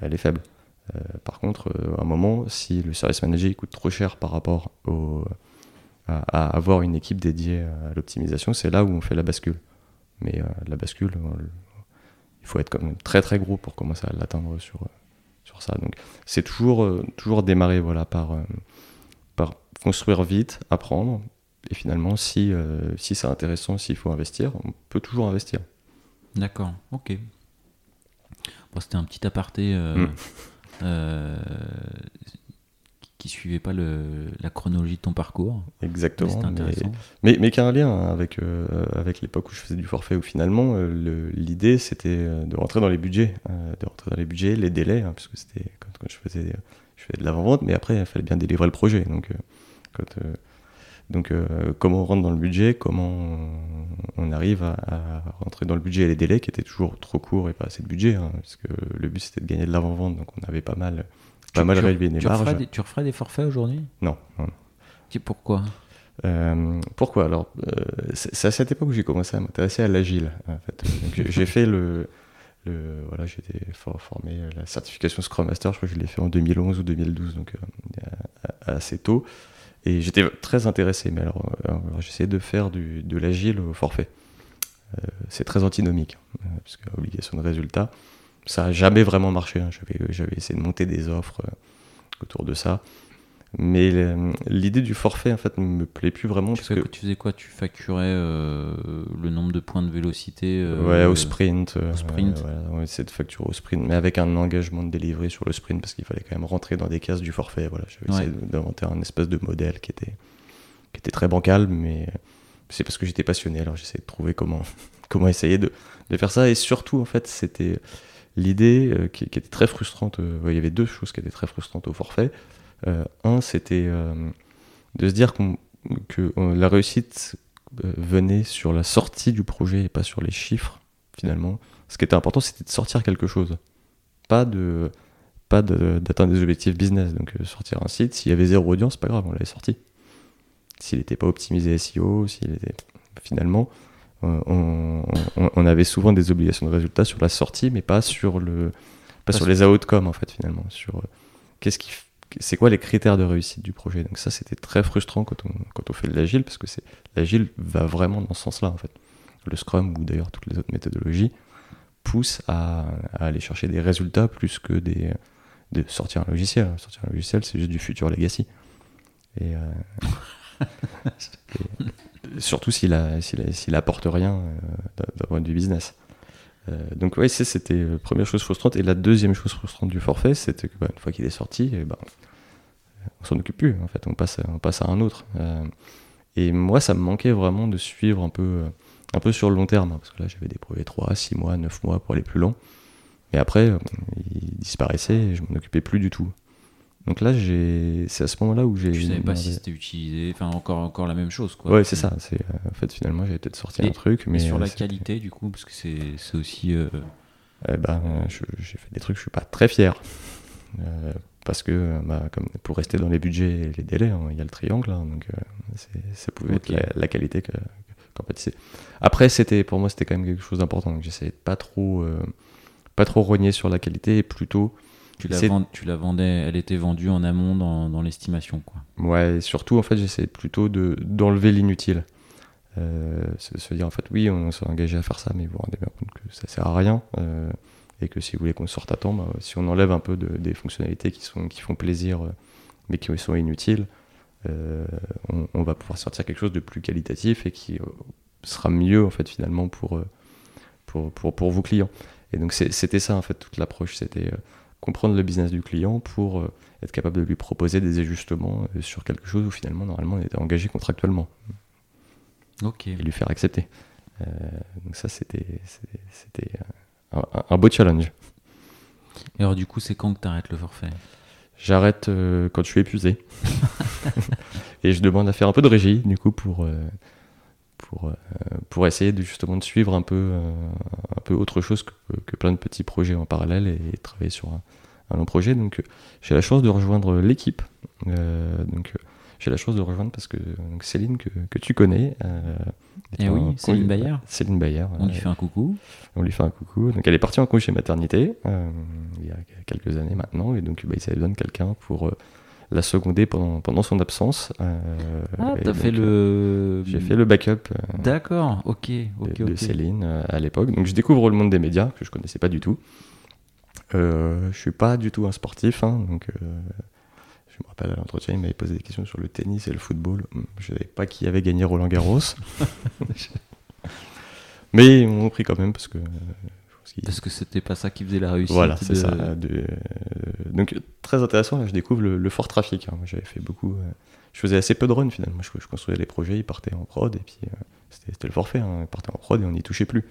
elle est faible. Par contre, à un moment, si le service manager coûte trop cher par rapport au, à, avoir une équipe dédiée à l'optimisation, c'est là où on fait la bascule. Mais la bascule, il faut être quand même très très gros pour commencer à l'atteindre sur, sur ça. Donc c'est toujours, toujours démarrer voilà, par, par construire vite, apprendre, et finalement, si, euh, si c'est intéressant, s'il faut investir, on peut toujours investir. D'accord, ok. Bon, C'était un petit aparté euh, mm. Euh, qui suivait pas le, la chronologie de ton parcours. Exactement. Mais, mais, qui a un lien avec, avec l'époque où je faisais du forfait, où finalement, l'idée c'était de rentrer dans les budgets, de rentrer dans les budgets, les délais, hein, parce que c'était quand, je, faisais, je faisais de l'avant-vente, mais après, il fallait bien délivrer le projet. Donc, quand donc euh, comment on rentre dans le budget, comment on, arrive à, rentrer dans le budget et les délais qui étaient toujours trop courts et pas assez de budget, hein, parce que le but c'était de gagner de l'avant-vente, donc on avait pas mal, pas mal réduit les tu marges. Referais des, tu referais des forfaits aujourd'hui? Non. Pourquoi? Euh, pourquoi? Alors, euh, c'est à cette époque où j'ai commencé à m'intéresser à l'agile. En fait. j'ai fait le, le voilà, j'ai été formé la certification Scrum Master. Je crois que je l'ai fait en 2011 ou 2012, donc assez tôt. Et j'étais très intéressé, mais alors, euh, j'essayais de faire de l'agile au forfait. Euh, c'est très antinomique, hein, parce que obligation de résultat, ça n'a jamais vraiment marché. Hein. J'avais essayé de monter des offres euh, autour de ça. Mais l'idée du forfait, en fait, ne me plaît plus vraiment. Tu, parce que... tu faisais quoi? Tu facturais euh, le nombre de points de vélocité euh, Ouais, au sprint. Au sprint. on essayait de facturer au sprint, mais avec un engagement de délivrer sur le sprint, parce qu'il fallait quand même rentrer dans des cases du forfait. Voilà, J'avais essayé d'inventer un espèce de modèle qui était, qui était très bancal, mais c'est parce que j'étais passionné, alors j'essayais de trouver comment, *laughs* comment essayer de, de faire ça. Et surtout, en fait, c'était l'idée euh, qui, qui, était très frustrante. il y avait deux choses qui étaient très frustrantes au forfait. Euh, un, c'était euh, de se dire que la réussite euh, venait sur la sortie du projet et pas sur les chiffres, finalement. Ce qui était important, c'était de sortir quelque chose. Pas de pas d'atteindre des objectifs business. Donc sortir un site, s'il y avait zéro audience, pas grave, on l'avait sorti. S'il n'était pas optimisé SEO, s'il était finalement, on, avait souvent des obligations de résultats sur la sortie, mais pas sur le pas sur les outcomes en fait finalement. Sur qu'est-ce qui c'est quoi les critères de réussite du projet? Donc ça, c'était très frustrant quand on, quand on fait de l'agile, parce que c'est l'agile va vraiment dans ce sens-là, en fait. Le Scrum, ou d'ailleurs toutes les autres méthodologies, poussent à, aller chercher des résultats plus que des, de sortir un logiciel. Sortir un logiciel, c'est juste du futur legacy. Et, euh, *laughs* surtout s'il s'il apporte rien euh, d'un point de vue business. Euh, donc ouais, c'était la première chose frustrante. Et la deuxième chose frustrante du forfait, c'était qu'une bah, fois qu'il est sorti, eh ben, on s'en occupe plus. En fait, on passe, on passe à un autre. Euh, et moi, ça me manquait vraiment de suivre un peu, euh, un peu sur le long terme, hein, parce que là, j'avais des projets 3, 6 mois, 9 mois pour aller plus long. Mais après, il disparaissait et je m'en occupais plus du tout. Donc là, c'est à ce moment-là où j'ai. Je savais pas si c'était utilisé, enfin encore, encore la même chose quoi. Ouais, c'est ça. C'est en fait finalement j'ai peut-être sorti un truc, mais. sur la qualité du coup, parce que c'est aussi. Euh... Eh ben, j'ai fait des trucs, je suis pas très fier. Euh, parce que bah, comme pour rester dans les budgets et les délais, hein, il y a le triangle, hein, donc euh, ça pouvait être la, qualité qu'en pâtissait. Après, c'était pour moi c'était quand même quelque chose d'important, donc j'essayais de pas trop, euh, pas trop rogner sur la qualité et plutôt tu la, tu la vendais, elle était vendue en amont dans, dans l'estimation, quoi. Ouais, et surtout, en fait, j'essayais plutôt de, d'enlever l'inutile. Euh, se dire, en fait, oui, on s'est engagé à faire ça, mais vous vous rendez bien compte que ça sert à rien. Euh, et que si vous voulez qu'on sorte à temps, bah, si on enlève un peu de, des fonctionnalités qui, sont, qui font plaisir, euh, mais qui sont inutiles, euh, on, on, va pouvoir sortir quelque chose de plus qualitatif et qui sera mieux, en fait, finalement, pour, pour, pour, pour vos clients. Et donc, c'était ça, en fait, toute l'approche. C'était comprendre le business du client pour euh, être capable de lui proposer des ajustements euh, sur quelque chose où finalement normalement on était engagé contractuellement. Ok. Et lui faire accepter. Euh, donc ça c'était c'était un, beau challenge. Et alors du coup c'est quand que tu arrêtes le forfait? J'arrête quand je suis épuisé. *laughs* *laughs* et je demande à faire un peu de régie du coup pour pour, pour essayer de, justement de suivre un peu, un peu autre chose que, que, plein de petits projets en parallèle et, travailler sur un, un long projet. Donc j'ai la chance de rejoindre l'équipe. Euh, donc j'ai la chance de rejoindre parce que donc, Céline, que, que tu connais. euh, Eh oui, Céline Bayer. Céline Bayer. On lui euh, fait un coucou. on lui fait un coucou. Donc elle est partie en congé maternité euh, il y a quelques années maintenant. Et donc bah, il avait besoin de quelqu'un pour euh, la seconder pendant, pendant son absence. euh, Ah, t'as fait euh, le. J'ai fait le backup euh, D'accord, ok, de, ok, de ok. Céline euh, à l'époque. Donc je découvre le monde des médias que je connaissais pas du tout. Euh, je suis pas du tout un sportif, hein, donc euh, je me rappelle à l'entretien, il m'avait posé des questions sur le tennis et le football. Hum, Je savais pas qui avait gagné Roland Garros. *laughs* Mais ils m'ont pris quand même parce que. Parce que c'était pas ça qui faisait la réussite. voilà, c'est de- ça. de- euh, donc très intéressant, là, je découvre le, le fort trafic. hein. Moi, J'avais fait beaucoup. euh, je faisais assez peu de runs finalement. Je, je construisais des projets, ils partaient en prod et puis euh, c'était le forfait. hein. Ils partaient en prod et on n'y touchait plus.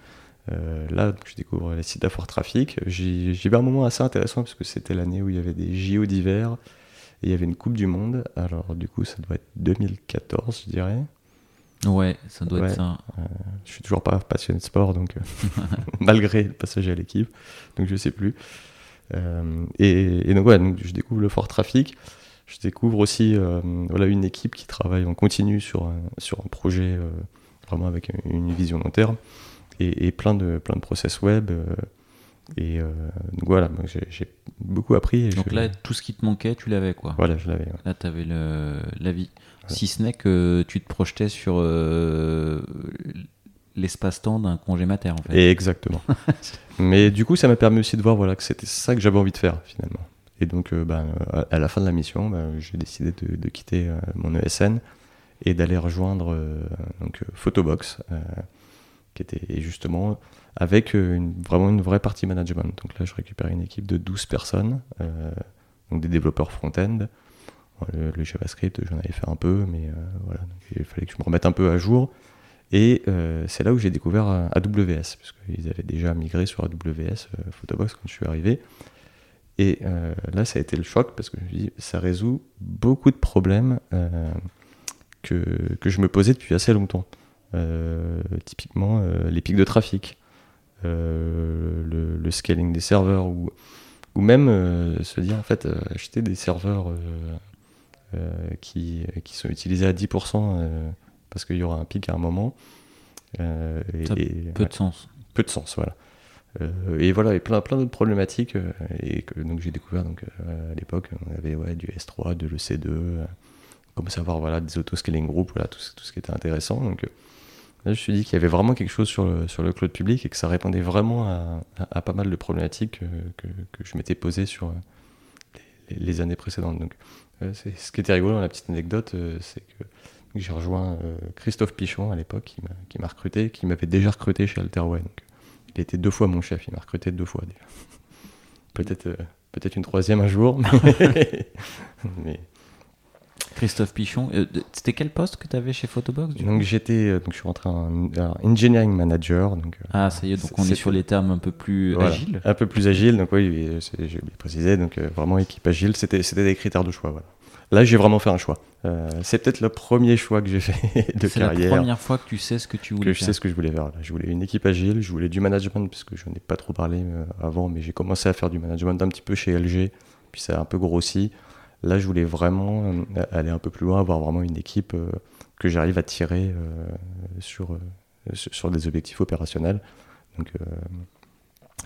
Euh, là, je découvre les sites à fort trafic. Vais à un moment assez intéressant parce que c'était l'année où il y avait des JO d'hiver et il y avait une Coupe du Monde. Alors du coup, ça doit être 2014, je dirais. Ouais, ça doit Ouais. être ça. Je suis toujours pas passionné de sport, donc euh, *laughs* malgré le passage à l'équipe, donc je sais plus. Euh, et, et donc ouais, donc je découvre le fort trafic. Je découvre aussi euh, voilà une équipe qui travaille en continu sur un, sur un projet euh, vraiment avec une vision long terme et, et plein de plein de process web. euh, et euh, donc voilà, j'ai j'ai beaucoup appris. Et Donc je- là, tout ce qui te manquait, tu l'avais quoi. voilà, je l'avais. ouais. Là, tu avais le, la vie. Si ce n'est que tu te projetais sur euh, l'espace-temps d'un congé mater, en fait. Et exactement. *laughs* Mais du coup, ça m'a permis aussi de voir voilà, que c'était ça que j'avais envie de faire finalement. Et donc, euh, ben, à à la fin de la mission, ben, j'ai décidé de, de quitter euh, mon ESN et d'aller rejoindre euh, donc, euh, Photobox, euh, qui était justement avec euh, une, vraiment une vraie partie management. Donc là, je récupérais une équipe de 12 personnes, euh, donc des développeurs front-end. Le, JavaScript, j'en avais fait un peu, mais euh, voilà, il fallait que je me remette un peu à jour. Et euh, c'est là où j'ai découvert euh, AWS, parce qu'ils avaient déjà migré sur AWS Photobox quand je suis arrivé. Et là, ça a été le choc, parce que je me suis dit, ça résout beaucoup de problèmes que, que je me posais depuis assez longtemps. Typiquement, les pics de trafic, le, scaling des serveurs, ou, ou même se dire, en fait, acheter des serveurs qui, qui sont utilisés à 10%. euh, parce qu'il y aura un pic à un moment. Euh, et, Ça et- Peu ouais, de sens. peu de sens, voilà. Euh, et voilà, et plein, plein d'autres problématiques. euh, et que donc j'ai découvert donc, euh, à l'époque, on avait ouais, du S3, de l'EC2, euh, on commençait à avoir voilà, des auto-scaling group, voilà, tout, ce- tout ce qui était intéressant. Donc euh, là, je me suis dit qu'il y avait vraiment quelque chose sur le, sur le cloud public et que ça répondait vraiment à, à- à pas mal de problématiques euh, que, que je m'étais posé sur euh, les, les années précédentes. Donc, euh, c'est- ce qui était rigolo dans la petite anecdote, euh, c'est que j'ai rejoint euh, Christophe Pichon à l'époque, qui m'a- recruté, qui m'avait déjà recruté chez Alterway. Il était deux fois mon chef, il m'a recruté deux fois déjà. *laughs* Peut-être euh, peut-être une troisième un jour, *laughs* mais- Christophe Pichon, euh, c'était quel poste que tu avais chez Photobox du donc j'étais euh, donc je suis rentré en alors, engineering manager, donc euh, Ah, ça y est, donc on est sur les termes un peu plus Voilà. agiles. un peu plus agile. Donc oui, j'ai oublié de préciser. Donc vraiment équipe agile, c'était des critères de choix. Voilà. Là, j'ai vraiment fait un choix. Euh, c'est peut-être le premier choix que j'ai fait *laughs* de C'est la carrière. première fois que tu sais ce que tu voulais que je faire. sais ce que je voulais faire. là. Je voulais une équipe agile, je voulais du management, parce que je n'ai pas trop parlé avant, mais j'ai commencé à faire du management un petit peu chez LG, puis ça a un peu grossi. Là, je voulais vraiment euh, aller un peu plus loin, avoir vraiment une équipe euh, que j'arrive à tirer euh, sur, sur des objectifs opérationnels. Donc,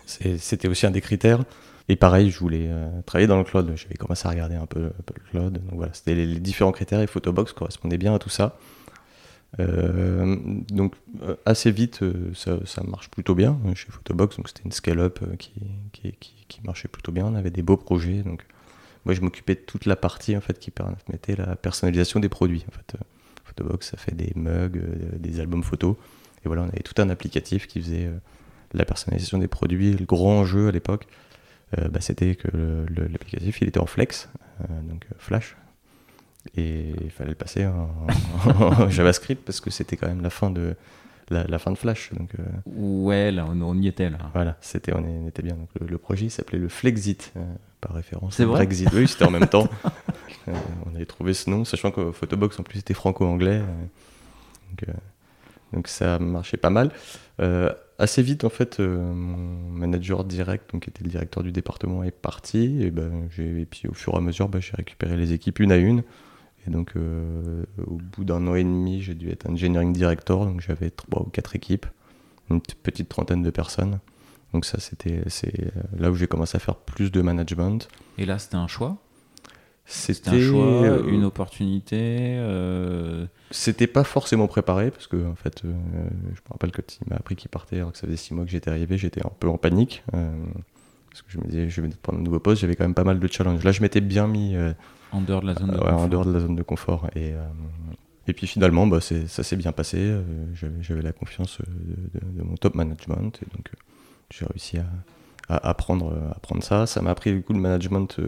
c'était aussi un des critères. Et pareil, je voulais travailler dans le cloud. J'avais commencé à regarder un peu, le cloud. Donc voilà, c'était les, différents critères et Photobox correspondaient bien à tout ça. Donc assez vite, ça, marche plutôt bien chez Photobox. Donc c'était une scale-up qui, qui marchait plutôt bien. On avait des beaux projets. Donc moi, je m'occupais de toute la partie en fait qui permettait la personnalisation des produits. En fait, Euh, Photobox, ça fait des mugs, euh, des albums photos. Et voilà, on avait tout un applicatif qui faisait euh, la personnalisation des produits. Le gros enjeu à l'époque, euh, bah, c'était que l'applicatif il était en flex, euh, donc Flash, et il fallait le passer en, *laughs* en JavaScript parce que c'était quand même la fin de la, la fin de Flash. Donc euh, Ouais, là, on, on y était là. voilà, c'était on, était bien. Donc, le, le projet s'appelait le Flexit euh, par référence. C'est au vrai Brexit. Oui, *laughs* c'était en même temps. Euh, on avait trouvé ce nom, sachant que Photobox en plus était franco-anglais. euh, donc, euh, donc ça marchait pas mal. Assez vite, en fait, mon manager direct, donc, qui était le directeur du département, est parti. Et, ben, et puis au fur et à mesure, ben, j'ai récupéré les équipes une à une. Et donc, euh, au bout d'un an et demi, j'ai dû être engineering director. Donc, j'avais trois ou quatre équipes, une petite trentaine de personnes. Donc, ça, c'était c'est là où j'ai commencé à faire plus de management. Et là, c'était un choix? C'était un choix, euh, une opportunité. Euh... C'était pas forcément préparé parce que en fait, euh, je me rappelle que il m'a appris qu'il partait alors que ça faisait six mois que j'étais arrivé, j'étais un peu en panique euh, parce que je me disais je vais prendre un nouveau poste, j'avais quand même pas mal de challenges. Là, je m'étais bien mis en dehors de la zone de confort. en dehors de la zone de confort et et puis finalement, bah, ça s'est bien passé. J'avais la confiance de, mon top management et donc j'ai réussi à, apprendre, apprendre ça. Ça m'a appris du coup le management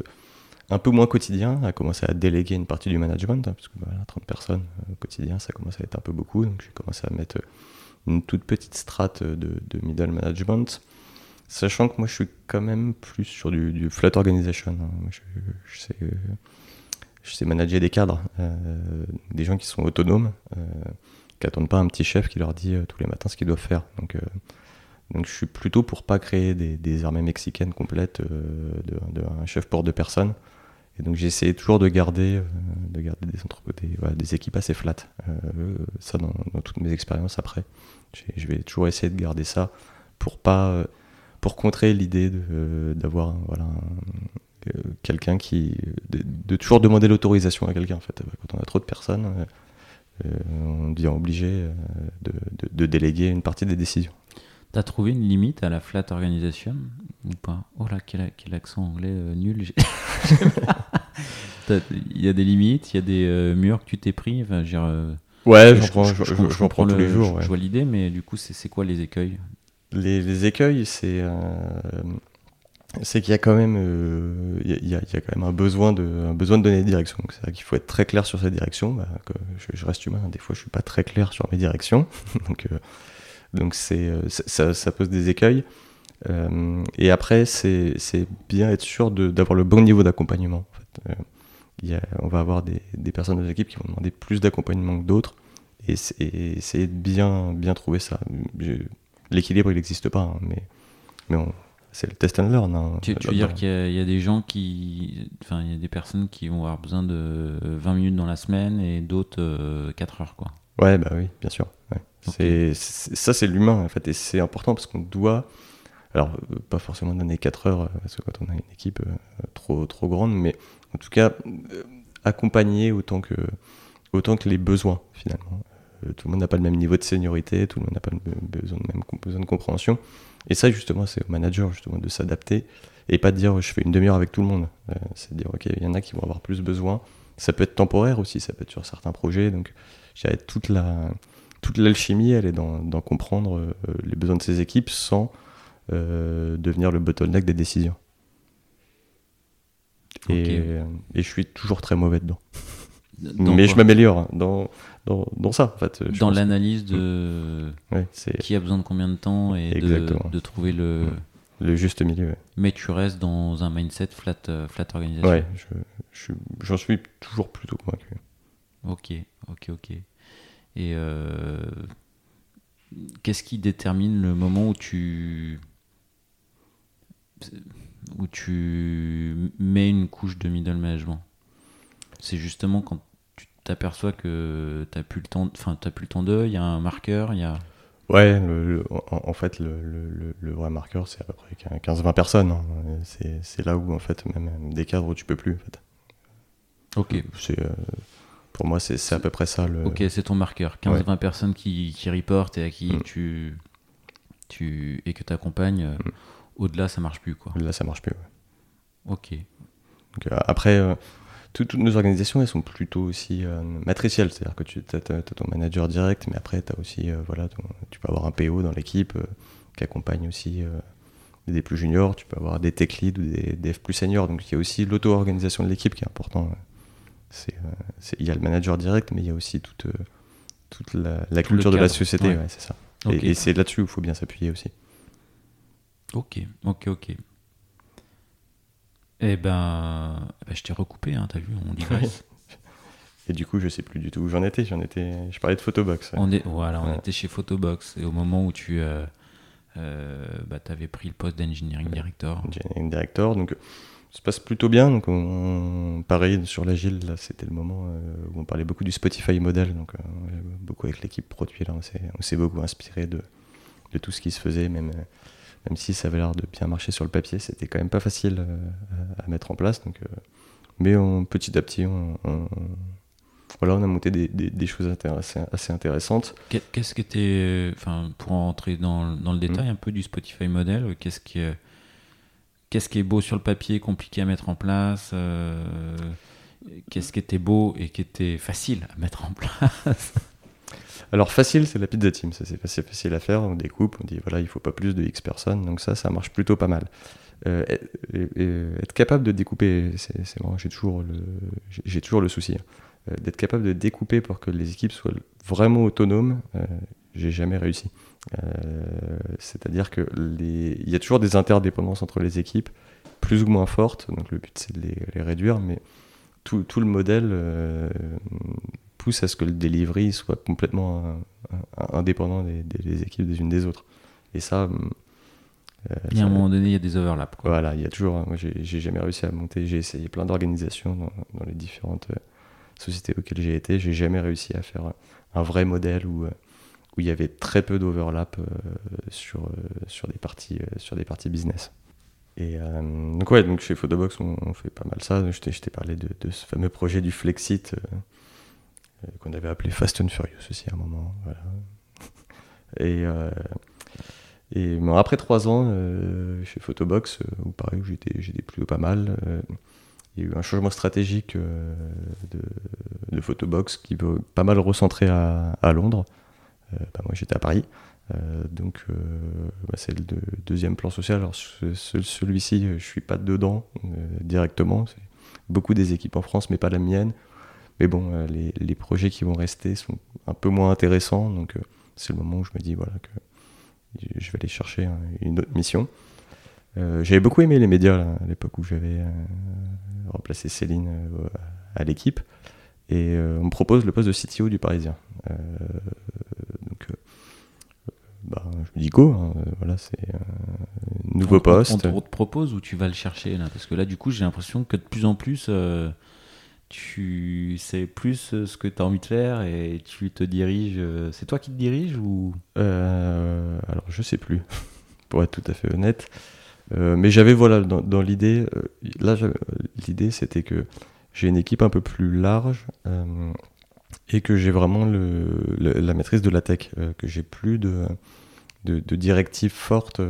un peu moins quotidien, à commencer à déléguer une partie du management, hein, parce que 30 personnes au euh, quotidien, ça commence à être un peu beaucoup, donc j'ai commencé à mettre une toute petite strate de, middle management, sachant que moi je suis quand même plus sur du, flat organization. Hein. Je, sais, je sais manager des cadres, euh, des gens qui sont autonomes, euh, qui n'attendent pas un petit chef qui leur dit tous les matins ce qu'ils doivent faire. Donc, donc je suis plutôt pour pas créer des, armées mexicaines complètes d'un chef pour deux personnes. Et donc j'ai essayé toujours de garder, euh, de garder des, des équipes assez flat. Euh, ça dans, toutes mes expériences après. Je vais toujours essayer de garder ça pour pas euh, pour contrer l'idée d'avoir voilà, quelqu'un qui. De, toujours demander l'autorisation à quelqu'un en fait. Quand on a trop de personnes, on devient obligé de, déléguer une partie des décisions. T'as trouvé une limite à la flat organisation ou pas? Oh là, quel, accent anglais euh, nul. *laughs* Il y a des limites, il y a des euh, murs que tu t'es pris. Enfin, euh, ouais, j'en prends, je, prends tous les jours. Je, vois l'idée, mais du coup, c'est quoi les écueils? Les, écueils, c'est c'est qu'il y a quand même il y, a, quand même un besoin de un besoin de donner des directions. C'est qu'il faut être très clair sur cette direction. Bah, que je, reste humain, des fois, je suis pas très clair sur mes directions. *laughs* Donc donc euh, c'est, ça, pose des écueils. Euh, et après, c'est, bien être sûr d'avoir le bon niveau d'accompagnement. Euh, on va avoir des, personnes de l'équipe qui vont demander plus d'accompagnement que d'autres. Et, c'est de bien, bien trouver ça. L'équilibre, il n'existe pas, hein, mais, mais c'est le test and learn. Hein, tu, veux dire qu'il y, a des gens qui. Enfin, il y a des personnes qui vont avoir besoin de 20 minutes dans la semaine et d'autres 4 heures, quoi. Ouais, bah oui, bien sûr. C'est, ça, c'est l'humain, en fait, et c'est important parce qu'on doit, alors, euh, pas forcément donner 4 heures, euh, parce que quand on a une équipe euh, trop, trop grande, mais en tout cas, accompagner autant que, autant que les besoins, finalement. tout le monde n'a pas le même niveau de seniorité, tout le monde n'a pas besoin de même besoin de compréhension. Et ça, justement, c'est au manager, justement, de s'adapter et pas de dire je fais une demi-heure avec tout le monde. c'est de dire, ok, il y en a qui vont avoir plus besoin. Ça peut être temporaire aussi, ça peut être sur certains projets, donc toute la toute l'alchimie, elle est dans, comprendre euh, les besoins de ses équipes sans euh, devenir le bottleneck des décisions. Et, je suis toujours très mauvais dedans. Mais je m'améliore hein, dans, dans, ça, en fait. Dans l'analyse de qui a besoin de combien de temps et de, trouver le... le juste milieu. Mais tu restes dans un mindset flat, euh, flat organisation. Ouais, j'en suis toujours plutôt convaincu. Ok, ok, ok. Et euh, qu'est-ce qui détermine le moment où tu où tu mets une couche de middle management? C'est justement quand tu t'aperçois que tu plus le temps, enfin t'as plus le temps d'eux, il y a un marqueur, il y a. Ouais, en, fait, le, le, vrai marqueur, c'est à peu près 15-20 personnes. Hein. C'est là où, en fait, même des cadres où tu peux plus. En fait. Ok. C'est euh, pour moi, c'est à peu près ça. Le... Ok, c'est ton marqueur. 15-20 personnes qui, qui reportent et à qui mm. tu, tu. et que tu accompagnes. Mm. Au-delà, ça marche plus. Quoi. Au-delà, ça marche plus. Ok. Donc, euh, après, euh, toutes nos organisations, elles sont plutôt aussi euh, matricielles. C'est-à-dire que tu as, ton manager direct, mais après, as aussi, voilà, tu peux avoir un PO dans l'équipe qui accompagne aussi des plus juniors. Tu peux avoir des tech leads ou des devs plus seniors. Donc, il y a aussi l'auto-organisation de l'équipe qui est important. Euh, il y a le manager direct, mais il y a aussi toute, euh, toute la, culture de la société. c'est ça. Et, c'est là-dessus où il faut bien s'appuyer aussi. Ok, ok, ok. Eh ben, eh ben je t'ai recoupé, hein, t'as vu, on *laughs* digresse. et du coup, je sais plus du tout où j'en étais. J'en étais, je parlais de Photobox. On est, voilà, on était chez Photobox et au moment où tu, euh, bah, avais pris le poste d'engineering director. Engineering director, donc se passe plutôt bien. Donc on, pareil sur l'agile, là c'était le moment où on parlait beaucoup du Spotify modèle. Donc beaucoup avec l'équipe produit là, on s'est beaucoup inspiré de, de, tout ce qui se faisait, même même si ça avait l'air de bien marcher sur le papier, c'était quand même pas facile à mettre en place. Donc mais petit à petit, on, voilà, on a monté des, choses assez intéressantes. Qu'est-ce qui était, enfin, pour entrer dans, dans le détail mm. un peu du Spotify modèle, qu'est-ce qui, qu'est-ce qui est beau sur le papier, compliqué à mettre en place euh, Qu'est-ce qui était beau et qui était facile à mettre en place? Alors facile, c'est la pizza team, ça c'est facile, à faire, on découpe, on dit voilà, il faut pas plus de X personnes, donc ça, ça marche plutôt pas mal. Euh, être capable de découper, c'est bon, j'ai toujours le, toujours le souci. Hein. Euh, d'être capable de découper pour que les équipes soient vraiment autonomes, j'ai jamais réussi. C'est-à-dire que il y a toujours des interdépendances entre les équipes, plus ou moins fortes. Donc le but c'est de les, réduire, mais tout, tout le modèle pousse à ce que le delivery soit complètement indépendant des, des, équipes des unes des autres. Et ça, euh, et à un moment donné, il y a des overlaps. Voilà, il y a toujours. Moi, j'ai jamais réussi à monter. J'ai essayé plein d'organisations dans, les différentes euh, sociétés auxquelles j'ai été. J'ai jamais réussi à faire un vrai modèle où, euh, où il y avait très peu d'overlap sur, sur, des parties, sur des parties business. Et donc, ouais, donc chez Photobox, on, fait pas mal ça. Je t'ai parlé de, ce fameux projet du Flexit qu'on avait appelé Fast and Furious aussi à un moment. *laughs* Et. Et après trois ans euh, chez Photobox, euh, où pareil, j'étais, plutôt pas mal, euh, il y a eu un changement stratégique de, de, Photobox qui veut pas mal recentrer à, à Londres. Moi j'étais à Paris. donc bah, c'est le deuxième plan social. Alors celui-ci, je suis pas dedans directement. Beaucoup des équipes en France, mais pas la mienne. Mais bon, les, projets qui vont rester sont un peu moins intéressants. Donc c'est le moment où je me dis voilà que je vais aller chercher une autre mission. Euh, j'avais beaucoup aimé les médias à l'époque où j'avais euh, remplacé Céline euh, à l'équipe. Et on me propose le poste de CTO du Parisien. donc, bah, je me dis go, hein, voilà, c'est un nouveau poste. On, te propose ou tu vas le chercher là? Parce que là, du coup, j'ai l'impression que de plus en plus, tu sais plus euh, ce que tu as envie de faire et tu te diriges. Euh, c'est toi qui te diriges ou? Euh, Alors, je sais plus, *laughs* pour être tout à fait honnête. mais j'avais, voilà, dans, l'idée, là, l'idée c'était que j'ai une équipe un peu plus large et que j'ai vraiment la maîtrise de la tech, que j'ai plus de, directives fortes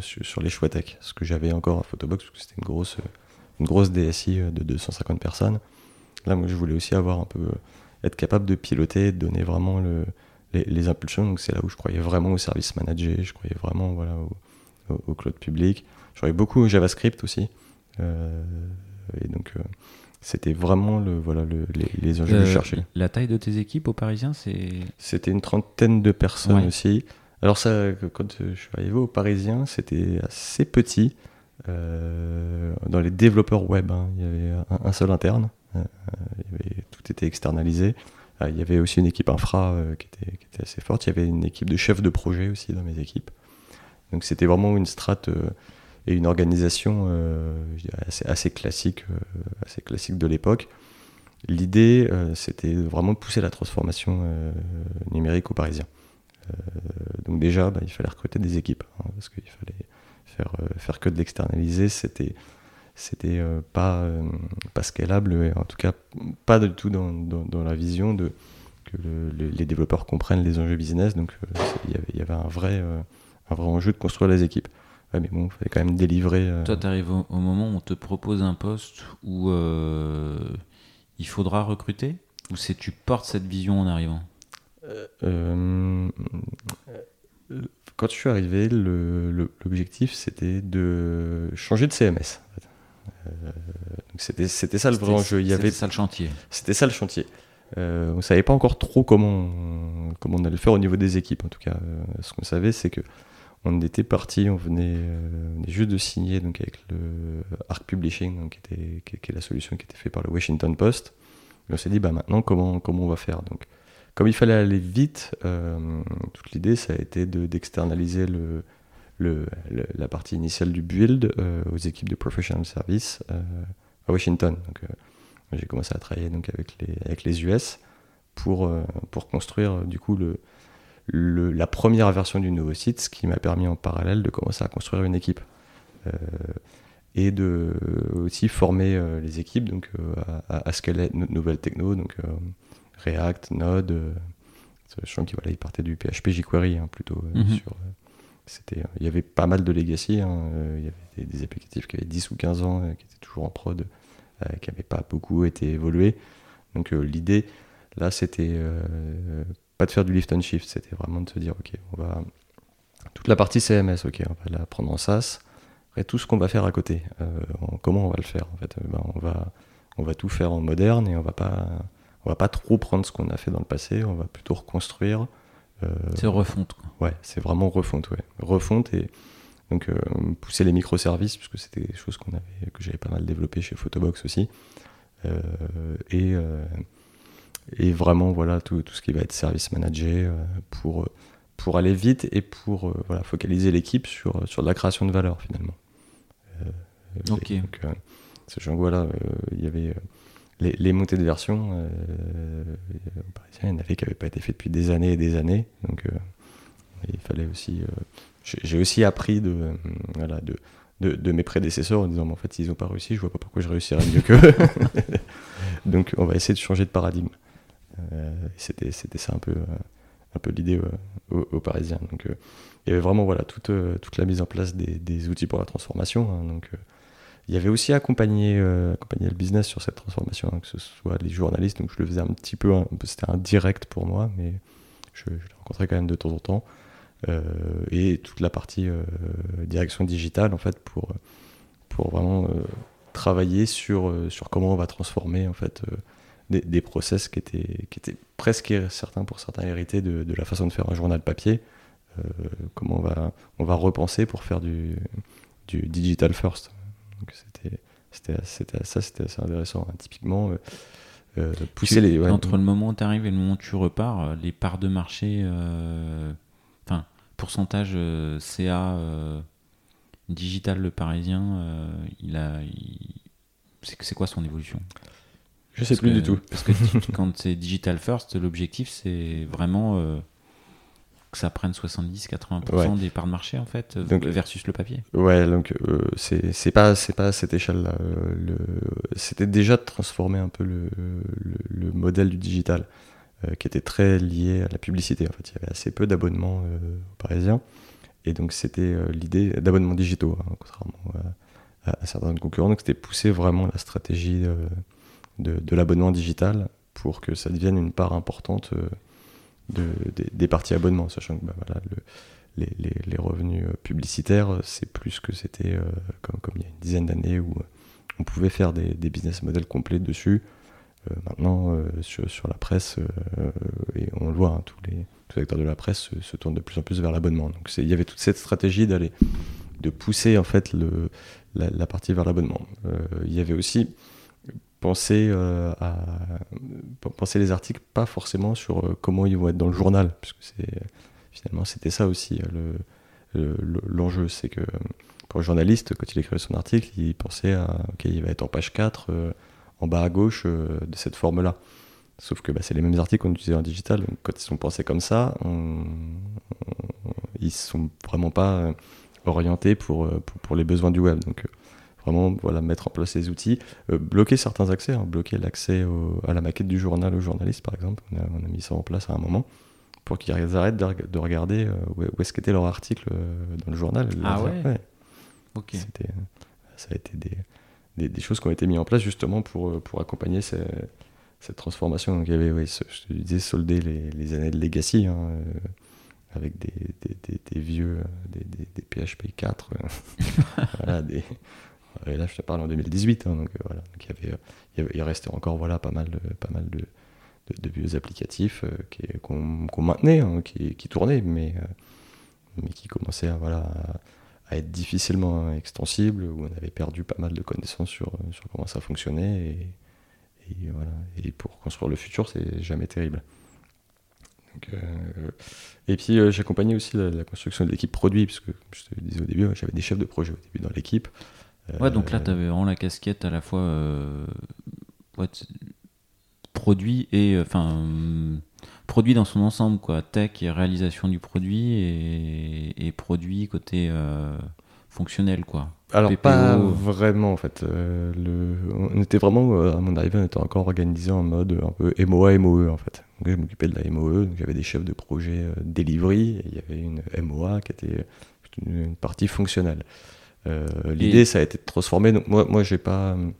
sur, les choix tech. Ce que j'avais encore à Photobox, parce que c'était une grosse, DSI de 250 personnes. Là, moi, je voulais aussi avoir un peu, euh, être capable de piloter, de donner vraiment le, les, impulsions. Donc, c'est là où je croyais vraiment au service manager, je croyais vraiment au, cloud public. Je croyais beaucoup au JavaScript aussi. Euh, et donc, euh, c'était vraiment le, voilà, le, les, enjeux que je cherchais. La taille de tes équipes aux Parisiens, c'est C'était une trentaine de personnes aussi. Alors ça, quand je suis arrivé aux Parisiens, c'était assez petit. dans les développeurs web, hein. il y avait un seul interne. Euh, tout était externalisé. Euh, il y avait aussi une équipe infra euh, qui était, qui, était, assez forte. Il y avait une équipe de chefs de projet aussi dans mes équipes. Donc c'était vraiment une strate et une organisation assez, assez, classique, assez classique de l'époque. L'idée, c'était vraiment de pousser la transformation numérique aux Parisiens. donc déjà, bah, il fallait recruter des équipes, hein, parce qu'il fallait faire, faire que de l'externaliser. C'était c'était euh, pas, euh, pas scalable, en tout cas pas du tout dans, dans, la vision de que les développeurs comprennent les enjeux business. Donc euh, il y avait un vrai, un vrai enjeu de construire les équipes. Mais bon, il fallait quand même délivrer. Toi, tu arrives au, moment où on te propose un poste où il faudra recruter Ou c'est tu portes cette vision en arrivant? Quand je suis arrivé, l'objectif c'était de changer de CMS. Euh, c'était c'était ça le vrai enjeu. Avait ça le chantier. C'était ça le chantier. Euh, on savait pas encore trop comment on, comment on allait faire au niveau des équipes. En tout cas, euh, ce qu'on savait, c'est que on était parti, on venait, euh, juste de signer donc avec le Arc Publishing, qui, était, est la solution qui était faite par le Washington Post. On s'est dit, bah maintenant, comment, comment on va faire? Donc, comme il fallait aller vite, toute l'idée, ça a été d'externaliser le, le, la partie initiale du build aux équipes de professional service à Washington. Donc, j'ai commencé à travailler donc avec les, avec les US pour, pour construire du coup le, le, la première version du nouveau site, ce qui m'a permis en parallèle de commencer à construire une équipe et de aussi former les équipes donc à, à, scaler notre nouvelle techno donc React, Node. je sens qu'il voilà, il partait du PHP jQuery hein, plutôt. Mhm. sur, c'était, il y avait pas mal de legacy. Hein, il y avait des, applicatifs qui avaient 10 ou 15 ans, qui étaient toujours en prod, qui n'avaient pas beaucoup été évolués. Donc l'idée, là, c'était pas de faire du lift and shift, c'était vraiment de se dire, ok, on va toute la partie CMS, ok, on va la prendre en SaaS. Après, tout ce qu'on va faire à côté, comment on va le faire En fait, ben, on va on va tout faire en moderne et on va pas on va pas trop prendre ce qu'on a fait dans le passé, on va plutôt reconstruire. Euh, c'est refonte. Quoi. Ouais, c'est vraiment refonte, ouais. Refonte et donc euh, pousser les microservices, puisque c'était des choses qu'on avait, que j'avais pas mal développé chez Photobox aussi. Euh, et, et vraiment, voilà, tout, tout, ce qui va être service manager pour, pour aller vite et pour voilà, focaliser l'équipe sur, sur de la création de valeur finalement. ok. Donc, sachant que voilà, il y avait les, montées de version, euh, il y en avait qui n'avaient pas été faites depuis des années et des années. Donc euh, il fallait aussi. Euh, j'ai aussi appris de, voilà, de, de, mes prédécesseurs en disant en fait, s'ils n'ont pas réussi, je vois pas pourquoi je réussirais mieux qu'eux. *laughs* *laughs* Donc on va essayer de changer de paradigme. C'était ça un peu, un peu l'idée aux, Parisiens. Donc il y avait vraiment voilà, toute, toute la mise en place des, outils pour la transformation. Hein. donc il y avait aussi accompagné, euh, accompagné le business sur cette transformation, hein, que ce soit les journalistes, donc je le faisais un petit peu, c'était un direct pour moi, mais je, je, les rencontrais quand même de temps en temps. Euh, et toute la partie euh, direction digitale, en fait, pour, pour vraiment travailler sur, sur comment on va transformer, en fait, des, des, process qui étaient, qui étaient presque certains pour certains hérités de, de la façon de faire un journal papier. comment on va, on va repenser pour faire du, du digital first. Donc c'était, c'était, ça, c'était assez intéressant. Hein. Typiquement, euh, euh, pousser les. Entre le moment où tu arrives et le moment où tu repars, euh, les parts de marché, enfin, pourcentage CA digital le parisien, il a. C'est, c'est quoi son évolution? Je sais plus du tout. Parce que quand c'est digital first, l'objectif c'est vraiment que ça prenne 70-80% des parts de marché en fait versus le papier. Ouais, donc euh, c'est pas c'est pas à cette échelle-là. Euh, c'était déjà de transformer un peu le, le, modèle du digital euh, qui était très lié à la publicité. En fait, il y avait assez peu d'abonnements parisiens et donc c'était l'idée d'abonnements digitaux, hein, contrairement à, certains concurrents. Donc c'était pousser vraiment la stratégie de, l'abonnement digital pour que ça devienne une part importante de, des, parties abonnements, sachant que bah, voilà, le, les, revenus euh, publicitaires, c'est plus que c'était euh, comme, comme, il y a une dizaine d'années où euh, on pouvait faire des, business models complets dessus. maintenant, sur, la presse, et on le voit, hein, tous, les, tous acteurs de la presse se, tournent de plus en plus vers l'abonnement. Donc il y avait toute cette stratégie d'aller de pousser en fait le, la partie vers l'abonnement. il y avait aussi penser, euh, à, penser les articles pas forcément sur euh, comment ils vont être dans le journal, puisque c'est finalement c'était ça aussi euh, l'enjeu, c'est que pour le journaliste, quand il écrivait son article, il pensait à ok, il va être en page 4, en bas à gauche de cette forme-là. Sauf que bah, c'est les mêmes articles qu'on utilisait en digital, donc quand ils sont pensés comme ça, on, ils sont vraiment pas orientés pour, pour, pour, les besoins du web. Donc vraiment voilà, mettre en place les outils, euh, bloquer certains accès, hein, bloquer l'accès à la maquette du journal aux journalistes par exemple, on a, mis ça en place à un moment pour qu'ils arrêtent de, regarder euh, où, est-ce qu'était leur article euh, dans le journal. Ah ouais, Ok. Ça a été des, des, choses qui ont été mises en place justement pour, pour accompagner cette transformation. Donc il y avait, je te disais, solder les, les années de legacy. Hein, avec des, des, des, vieux, des, PHP 4, *laughs* voilà, des, et là, je te parle en 2018. Hein, donc, euh, voilà. Il, y avait, il restait encore voilà, pas mal de, pas mal de, de, vieux applicatifs euh, qu'on maintenait, hein, qui, tournaient, mais, euh, mais qui commençaient à, voilà, à, être difficilement extensibles, où on avait perdu pas mal de connaissances sur, sur comment ça fonctionnait. Et, voilà. et pour construire le futur, c'est jamais terrible. Euh, et puis euh, j'accompagnais aussi la, construction de l'équipe produit, puisque je te disais au début, j'avais des chefs de projet au début dans l'équipe. Ouais, donc là, tu avais vraiment la casquette à la fois euh, ouais, produit et. euh, Enfin. euh, produit dans son ensemble, quoi. Tech et réalisation du produit et, et produit côté euh, fonctionnel, quoi. Alors PPO. pas vraiment en fait. Euh, le... On était vraiment, à mon arrivée, on était encore organisé en mode un peu MOA, MOE en fait. Donc je m'occupais de la MOE, donc j'avais des chefs de projet euh, delivery, et il y avait une MOA qui était une, une partie fonctionnelle. Euh, L'idée ça a été de transformer, donc moi, moi j'ai pas... euh,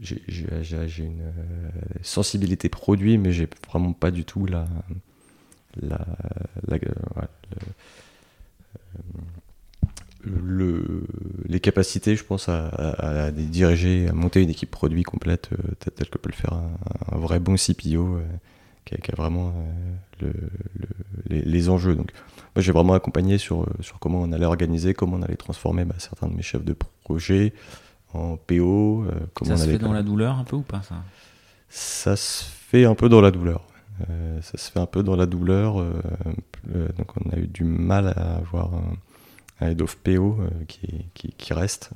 J'ai une euh, sensibilité produit, mais j'ai vraiment pas du tout la... la, le- le- les capacités, je pense, à, à- à diriger, à monter une équipe produit complète, euh, tel- tel que peut le faire un, un vrai bon CPO, euh, qui, a, qui a vraiment euh, le- le- les, les enjeux. Donc, moi, j'ai vraiment accompagné sur, euh, sur comment on allait organiser, comment on allait transformer bah, certains de mes chefs de projet en PO, euh, comment Ça on se allait fait dans la douleur un peu ou pas, ça? Ça se fait un peu dans la douleur. Euh, ça se fait un peu dans la douleur. euh, euh, donc on a eu du mal à avoir un, un head of PO qui, qui, qui reste.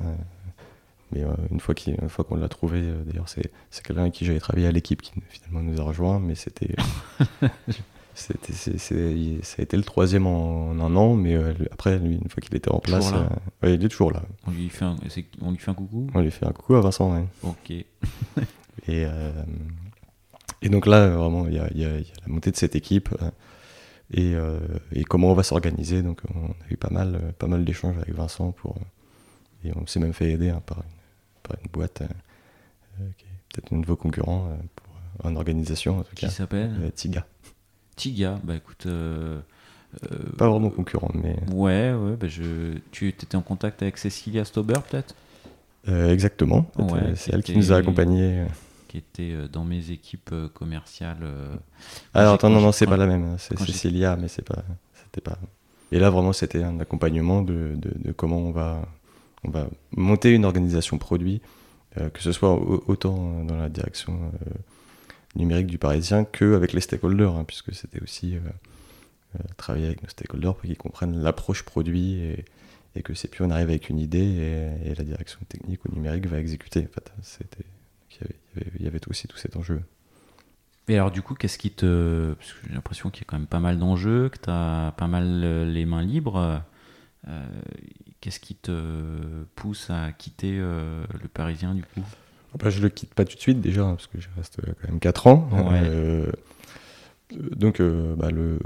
Mais euh, une fois qu'il- une fois qu'on l'a trouvé, euh, d'ailleurs c'est c'est quelqu'un avec qui j'avais travaillé à l'équipe qui finalement nous a rejoint, mais c'était *laughs* c'était c'est- c'est- il- ça a été le troisième en, en un an, mais euh, après lui une fois qu'il était en place, euh, ouais, il est toujours là. on lui, fait un, c'est- on lui fait un coucou? On lui fait un coucou à Vincent. ouais. Ok. *laughs* Et, euh, et donc là, vraiment, il y a, y a- y a la montée de cette équipe et, et comment on va s'organiser. Donc, on a eu pas mal, pas mal d'échanges avec Vincent pour, et on s'est même fait aider hein, par, une, par une boîte euh, euh, qui est peut-être un de vos concurrents euh, pour, en organisation, en tout Qui cas, s'appelle euh, Tiga. Tiga. Bah écoute. Pas vraiment concurrent, mais Ouais, ouais. Bah je... Tu étais en contact avec Cecilia Stauber, peut-être? Euh, exactement. Ouais, C'est elle qui nous a accompagnés. Qui était dans mes équipes commerciales. euh, Alors attends, non, non, c'est pas la même. hein. C'est Cécilia, mais c'est pas, c'était pas. Et là, vraiment, c'était un accompagnement de, de- de comment on va, on va monter une organisation produit, euh, que ce soit au- autant dans la direction euh, numérique du Parisien que avec les stakeholders, hein, puisque c'était aussi euh, travailler avec nos stakeholders pour qu'ils comprennent l'approche produit et, que c'est plus on arrive avec une idée et, la direction technique ou numérique va exécuter. En fait, c'était, il y avait, aussi tout cet enjeu. Et alors, du coup, qu'est-ce qui te. Parce que j'ai l'impression qu'il y a quand même pas mal d'enjeux, que tu as pas mal les mains libres. Qu'est-ce qui te pousse à quitter euh, le Parisien, du coup? Bah, je le quitte pas tout de suite déjà, hein, parce que je reste quand même 4 ans. Ouais. Euh, donc, euh, bah, le,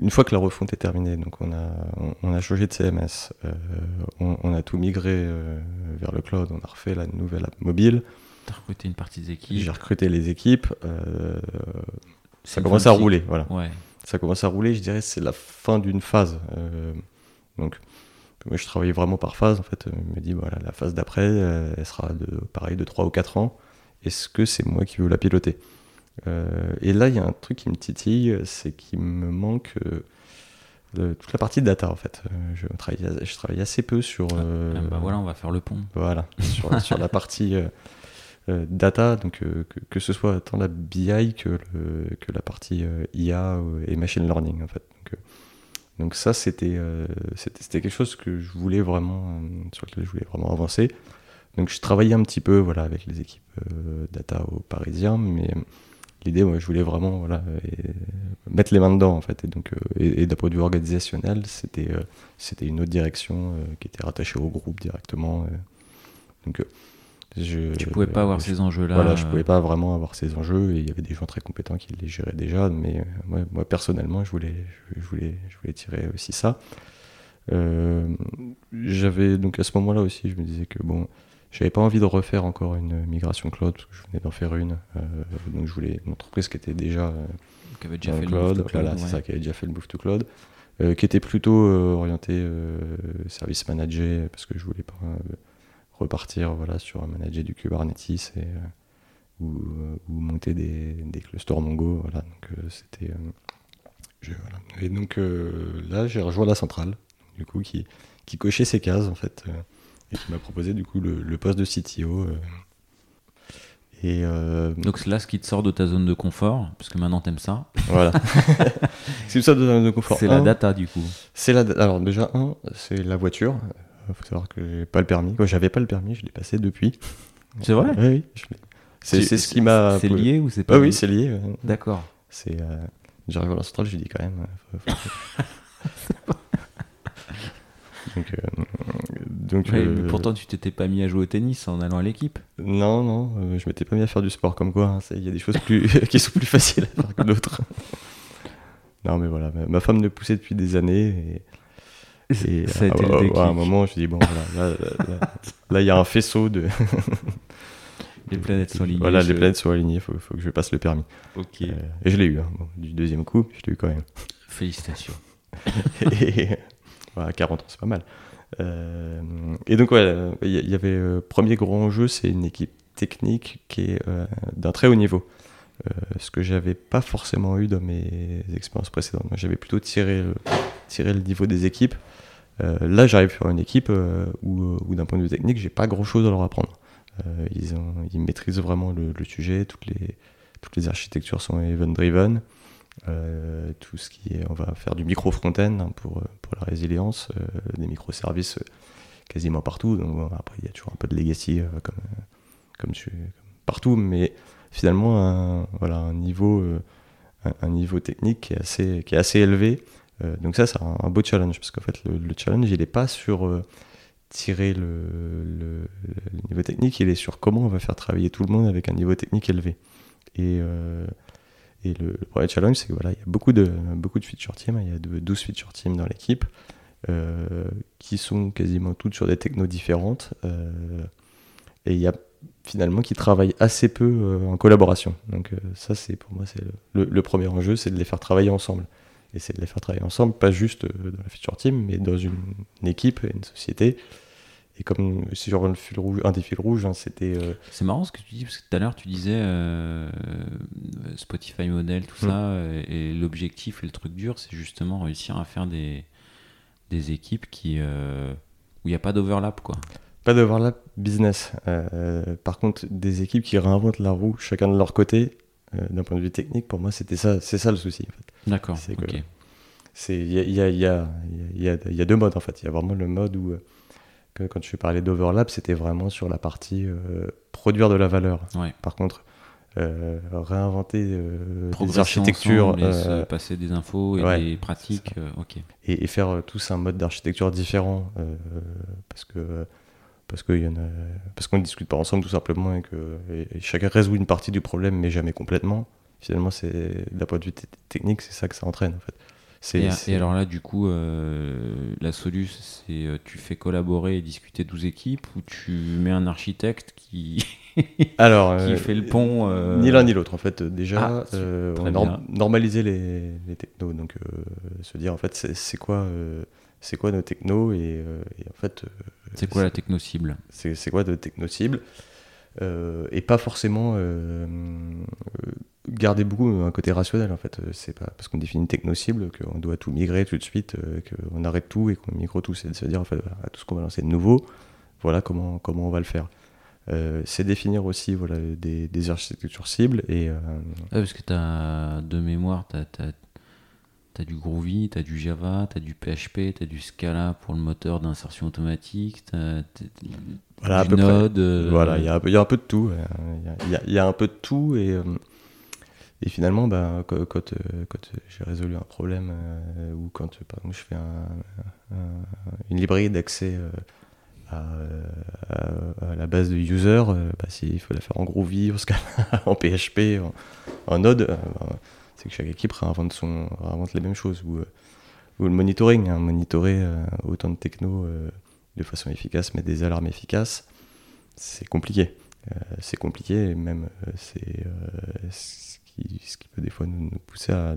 une fois que la refonte est terminée, donc on a, on, on a changé de CMS, on, on a tout migré vers le cloud, on a refait la nouvelle app mobile, Tu as recruté une partie des équipes. j'ai recruté les équipes, ça commence à rouler, voilà. Ouais. Ça commence à rouler, je dirais, c'est la fin d'une phase. Donc, moi, je travaillais vraiment par phase. En fait, je me dis, voilà, la phase d'après, euh, elle sera de, pareil de 3 ou 4 ans. Est-ce que c'est moi qui veux la piloter? Euh, Et là, il y a un truc qui me titille, c'est qu'il me manque euh, le- toute la partie data, en fait. Euh, je, travaille, je travaille assez peu sur... euh, Ah, bah voilà, on va faire le pont. voilà, sur, *laughs* sur la partie euh, euh, data, donc euh, que, que ce soit tant la BI que, le- que la partie euh, IA et machine learning en fait. Donc, ça c'était euh, c'était quelque chose que je voulais vraiment euh, sur lequel je voulais vraiment avancer. Donc je travaillais un petit peu voilà avec les équipes euh, data au Parisien, mais euh, l'idée ouais, je voulais vraiment voilà et- mettre les mains dedans en fait et donc et, et d'un point de vue organisationnel c'était c'était une autre direction qui était rattachée au groupe directement. donc, je, Tu pouvais pas avoir je- ces enjeux-là. Voilà, je pouvais pas vraiment avoir ces enjeux et il y avait des gens très compétents qui les géraient déjà, mais euh, moi, personnellement, je voulais, je, je voulais, je voulais tirer aussi ça. Euh, j'avais donc à ce moment-là aussi, je me disais que bon, j'avais pas envie de refaire encore une migration cloud parce que je venais d'en faire une, euh, donc je voulais une entreprise qui était déjà euh, qui avait déjà fait le le move cloud, to cloud, voilà, c'est ouais. ça, qui avait déjà fait le move to cloud, euh, qui était plutôt orienté euh, service manager, parce que je voulais pas repartir voilà, sur un manager du Kubernetes et, euh, ou, euh, ou monter des, des clusters Mongo. Voilà, donc euh, c'était. je- voilà. Et donc là, j'ai rejoint la centrale, du coup, qui, qui cochait ces cases en fait, et qui m'a proposé du coup le, le poste de CTO. Et euh, Donc c'est là ce qui te sort de ta zone de confort, parce que maintenant t'aimes ça. voilà. *laughs* c'est ça de zone de confort. C'est la data du coup. C'est la. Alors déjà un, c'est la voiture. Il faut savoir que j'ai pas le permis. Quoi, j'avais pas le permis, je l'ai passé depuis. C'est vrai Oui, oui. je l'ai- C'est c'est ce qui m'a. C'est lié ou c'est pas Ah oui, c'est lié. ouais. D'accord. C'est. Euh... J'arrive à la centrale, je lui dis quand même. euh, faut- faut- donc, euh, donc Ouais, euh, pourtant tu t'étais pas mis à jouer au tennis en allant à l'équipe. non, non, euh, je m'étais pas mis à faire du sport comme quoi. hein, Il y a des choses plus *laughs* qui sont plus faciles à faire que d'autres. non, mais voilà, ma, ma femme me poussait depuis des années. Et, et, *laughs* Ça a été à, le à- un moment, je me dis bon, voilà, là, il y a un faisceau de. *laughs* Les planètes sont alignées. Voilà, je- les planètes sont alignées. Il faut, faut que je passe le permis. Ok. Euh, et je l'ai eu. hein. Bon, du deuxième coup, je l'ai eu quand même. Félicitations. *laughs* et voilà, 40 ans, c'est pas mal. Euh, et donc, ouais, il y, y avait euh, premier gros enjeu, c'est une équipe technique qui est euh, d'un très haut niveau. Euh, ce que j'avais pas forcément eu dans mes expériences précédentes. J'avais plutôt tiré le, niveau des équipes. Euh, là, j'arrive sur une équipe euh, où, d'un point de vue technique, j'ai pas grand chose à leur apprendre. Ils, maîtrisent vraiment le, sujet, toutes les, architectures sont event-driven. Tout ce qui est, on va faire du micro front-end hein, pour, la résilience, des microservices quasiment partout. Donc après, il y a toujours un peu de legacy comme partout, mais finalement, un, voilà, un, niveau, euh, un, niveau technique qui est assez, qui est assez élevé. Euh, donc ça, c'est un, beau challenge, parce qu'en fait, le, le challenge, il n'est pas sur euh, tirer le, le- niveau technique, il est sur comment on va faire travailler tout le monde avec un niveau technique élevé. Et, et le, le premier challenge, c'est que voilà, il y a beaucoup de, beaucoup de feature teams, il y a de- 12 feature teams dans l'équipe, qui sont quasiment toutes sur des technos différentes. et il y a finalement qui travaillent assez peu euh, en collaboration. Donc euh, ça, c'est pour moi, c'est le, le- le premier enjeu, c'est de les faire travailler ensemble. Et c'est de les faire travailler ensemble, pas juste euh, dans la feature team, mais dans une, une équipe, une société. Et comme sur le fil rouge, un des fils rouges, hein, c'était C'est marrant ce que tu dis, parce que tout à l'heure tu disais Spotify model, tout Mm. ça, et l'objectif et le truc dur, c'est justement réussir à faire des, des équipes qui, où il n'y a pas d'overlap. quoi. Pas d'overlap business. Euh, par contre, des équipes qui réinventent la roue, chacun de leur côté, euh, d'un point de vue technique, pour moi, c'était ça, c'est ça le souci. En fait. D'accord, C'est que- ok. C'est, il y a, y, y, y, deux modes en fait. Il y a vraiment le mode où, euh, que quand je parlais d'overlap, c'était vraiment sur la partie euh, produire de la valeur. Ouais. Par contre, euh, réinventer euh, des architectures ensemble et se passer des infos et ouais, des pratiques. ok. et, et faire tous un mode d'architecture différent parce que parce qu'il y en a parce qu'on ne discute pas ensemble tout simplement et que et- et chacun résout une partie du problème mais jamais complètement. Finalement c'est d'un point de vue technique c'est ça que ça entraîne en fait. Et, alors là, du coup, euh, la solution, c'est euh, tu fais collaborer et discuter 12 équipes ou tu mets un architecte qui, *laughs* alors qui euh, fait le pont euh, ni l'un ni l'autre en fait déjà Ah, très on a nor- bien. normalisé les, les technos. Donc se dire en fait c'est quoi c'est quoi nos technos et, euh, et en fait euh, C'est quoi la techno cible? C'est quoi de techno cible? Euh, et pas forcément garder beaucoup un côté rationnel en fait. C'est pas parce qu'on définit une techno cible qu'on doit tout migrer tout de suite qu'on arrête tout et qu'on migre tout. C'est de se dire en fait voilà, tout ce qu'on va lancer de nouveau voilà comment comment on va le faire. Euh, c'est définir aussi voilà des, des architectures cibles et euh, Ah, Parce que t'as de mémoire, t'as as, du Groovy, t'as du Java, t'as du PHP, t'as du Scala pour le moteur d'insertion automatique, t'as t'as- voilà à du près Node. euh, Voilà, il y a, un peu- il y a un peu de tout. Il y a, il y a un peu de tout et, euh, et finalement, ben, quand, quand, euh, quand j'ai résolu un problème euh, ou quand, par exemple, je fais un- un- une librairie d'accès euh, à, à- à la base de user, bah, s'il faut la faire en Groovy, en Scala, *laughs* en PHP, en, en Node, c'est que chaque équipe réinvente, son, réinvente les mêmes choses. Ou, euh, ou le monitoring, hein, monitorer euh, autant de techno euh, de façon efficace, mettre des alarmes efficaces, c'est compliqué. C'est compliqué et même c'est ce, qui, peut des fois nous, pousser à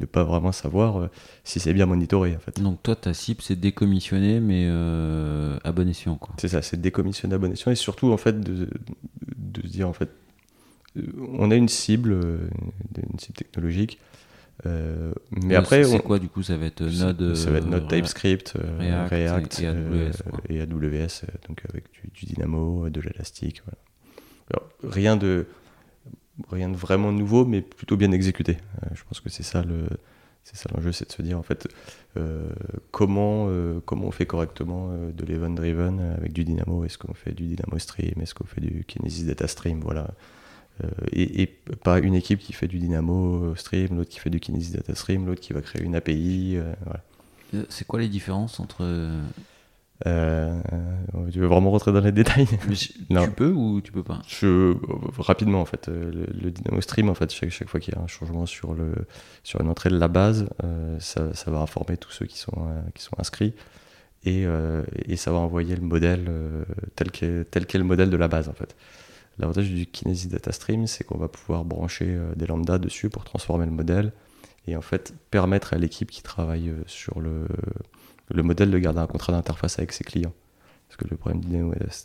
ne, pas vraiment savoir si c'est bien monitoré en fait. Donc toi, ta cible, c'est décommissionner, mais euh, à bon escient. Quoi. C'est ça, c'est décommissionner à bon escient et surtout en fait de, de se dire en fait on a une cible, euh, une cible technologique, euh, mais Euh, après c'est quoi du coup Ça va être Node. ça va être Node euh, TypeScript, euh, React React, et- AWS, euh, et AWS, euh, donc avec du, du Dynamo, euh, de l'Elastic. Voilà. Alors, rien de rien de vraiment nouveau, mais plutôt bien exécuté. Euh, je pense que c'est ça le c'est ça l'enjeu, c'est de se dire en fait euh, comment euh, comment on fait correctement euh, de l'event driven avec du Dynamo? Est-ce qu'on fait du Dynamo Stream? Est-ce qu'on fait du Kinesis Data Stream? Voilà. Euh, et, et pas une équipe qui fait du Dynamo Stream, l'autre qui fait du Kinesis Data Stream, l'autre qui va créer une API. euh, voilà. Euh, C'est quoi les différences entre. euh, Euh, tu veux vraiment rentrer dans les détails? Mais je- *laughs* Non. Tu peux ou tu peux pas? Je, rapidement en fait, euh, le, le Dynamo Stream en fait, chaque, chaque fois qu'il y a un changement sur le sur une entrée de la base, euh, ça, ça va informer tous ceux qui sont euh, qui sont inscrits et, euh, et ça va envoyer le modèle euh, tel qu'est tel qu'est le modèle de la base en fait. L'avantage du Kinesis Data Stream, c'est qu'on va pouvoir brancher euh, des lambdas dessus pour transformer le modèle et en fait permettre à l'équipe qui travaille euh, sur le le modèle de garder un contrat d'interface avec ses clients. Parce que le problème du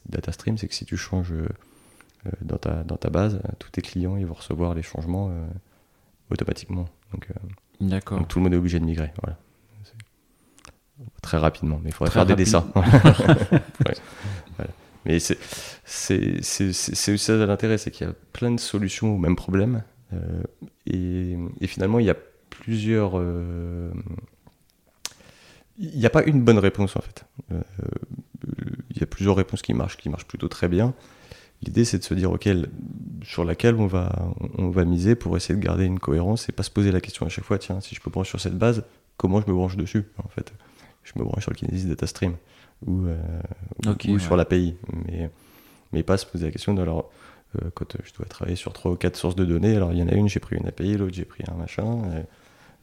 Data Stream, c'est que si tu changes euh, dans, ta, dans ta base, tous tes clients ils vont recevoir les changements euh, automatiquement. Donc, euh, donc tout le monde est obligé de migrer. Voilà. Très rapidement, mais il faudrait Très faire des dessins. *laughs* Ouais. *laughs* Mais c'est aussi ça l'intérêt, c'est qu'il y a plein de solutions au même problème. euh, et, finalement, il y a plusieurs. euh, il n'y a pas une bonne réponse en fait. Euh, il y a plusieurs réponses qui marchent, qui marchent plutôt très bien. L'idée c'est de se dire sur laquelle on va, on va miser pour essayer de garder une cohérence et pas se poser la question à chaque fois tiens si je peux brancher sur cette base, comment je me branche dessus en fait? Je me branche sur le Kinesis Data Stream ou, euh, ou- Ok, ou ouais. sur l'API, mais, mais pas se poser la question de alors euh, quand euh, je dois travailler sur trois ou quatre sources de données, alors il y en a une j'ai pris une API, l'autre j'ai pris un machin.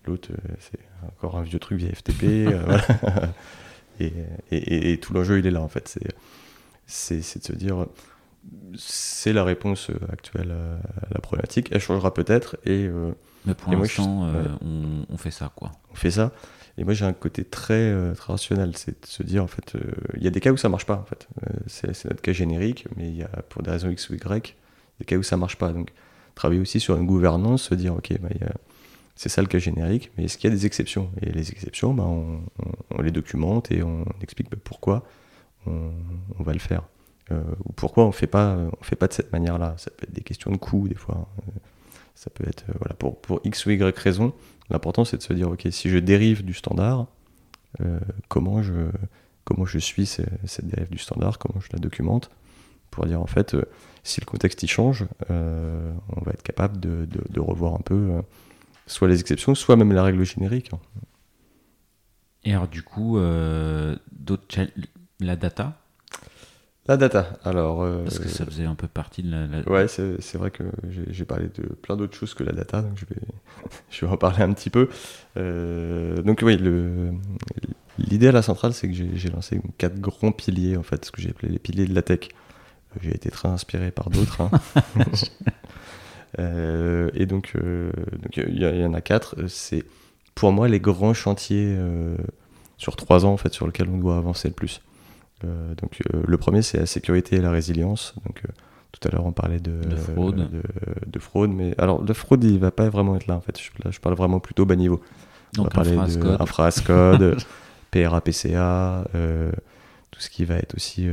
L'autre, c'est encore un vieux truc via FTP. *laughs* et, et- et- et tout l'enjeu, il est là, en fait. C'est, de se dire, c'est la réponse actuelle à la problématique. Elle changera peut-être, et Mais pour je- l'instant, euh, ouais. on, on fait ça, quoi. on fait ça. Et moi, j'ai un côté très, euh, très rationnel. C'est de se dire, en fait, euh, il y a des cas où ça marche pas, en fait. Euh, c'est, notre cas générique, mais il y a, pour des raisons X ou Y, des cas où ça marche pas. Donc, travailler aussi sur une gouvernance, se dire, OK, bah, c'est ça le cas générique, mais est-ce qu'il y a des exceptions? Et les exceptions, bah, on, les documente et on explique bah, pourquoi on, va le faire. Ou pourquoi on on fait pas de cette manière-là. Ça peut être des questions de coût, des fois. Euh, ça peut être, voilà, pour, pour X ou Y raison. L'important, c'est de se dire, OK, si je dérive du standard, euh, comment, je, comment je suis ce- cette dérive du standard, comment je la documente, pour dire, en fait, euh, si le contexte y change, euh, on va être capable de, de- de revoir un peu soit les exceptions, soit même la règle générique. Et alors, du coup, la data, La data, alors... euh, parce que ça faisait un peu partie de la. la- Ouais, c'est c'est vrai que j'ai parlé de plein d'autres choses que la data, donc je vais, *laughs* je vais en parler un petit peu. Euh, donc oui, le- l'idée à la centrale, c'est que j'ai j'ai lancé quatre grands piliers, en fait, ce que j'ai appelé les piliers de la tech. Euh, J'ai été très inspiré par d'autres. hein. *laughs* Euh, et donc, il y, y en a quatre. C'est pour moi les grands chantiers sur trois ans, en fait, sur lesquels on doit avancer le plus. Euh, donc euh, le premier, c'est la sécurité et la résilience. Donc euh, tout à l'heure, on parlait de, De fraude. de, de fraude, mais alors de fraude, il va pas vraiment être là en fait. Je- Là, je parle vraiment plutôt bas niveau. on va parler de code. infra as *laughs* code, PRA, PCA, tout ce qui va être aussi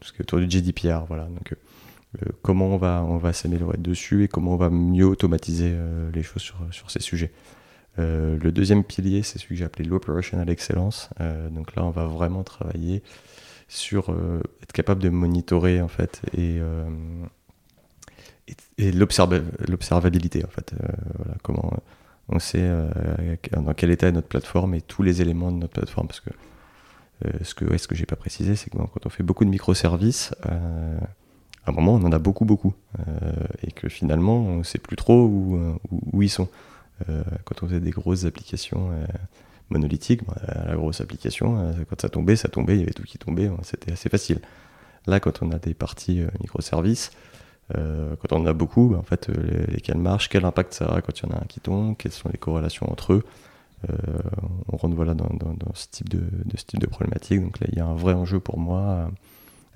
tout ce qui est autour du GDPR. Voilà. Donc comment on va on va s'améliorer dessus et comment on va mieux automatiser les choses sur sur ces sujets. Le deuxième pilier, c'est celui que j'ai appelé l'operational excellence. Donc là, on va vraiment travailler sur euh, être capable de monitorer en fait et, euh, et, et l'observa- l'observabilité en fait. Euh, voilà, comment on sait dans quel état est notre plateforme et tous les éléments de notre plateforme parce que ce que, ouais, ce que j'ai pas précisé, c'est que quand on fait beaucoup de microservices, à un moment on en a beaucoup beaucoup et que finalement on sait plus trop où, où, où ils sont. Quand on faisait des grosses applications monolithiques, bah, la grosse application, euh, quand ça tombait, ça tombait, il y avait tout qui tombait, hein, c'était assez facile. Là, quand on a des parties euh, microservices, euh, quand on en a beaucoup, bah, en fait, les- lesquels marchent, quel impact ça a quand il y en a un qui tombe, quelles sont les corrélations entre eux. Euh, on rentre voilà, dans, dans- dans ce, type de, de ce type de problématique. Donc là, il y a un vrai enjeu pour moi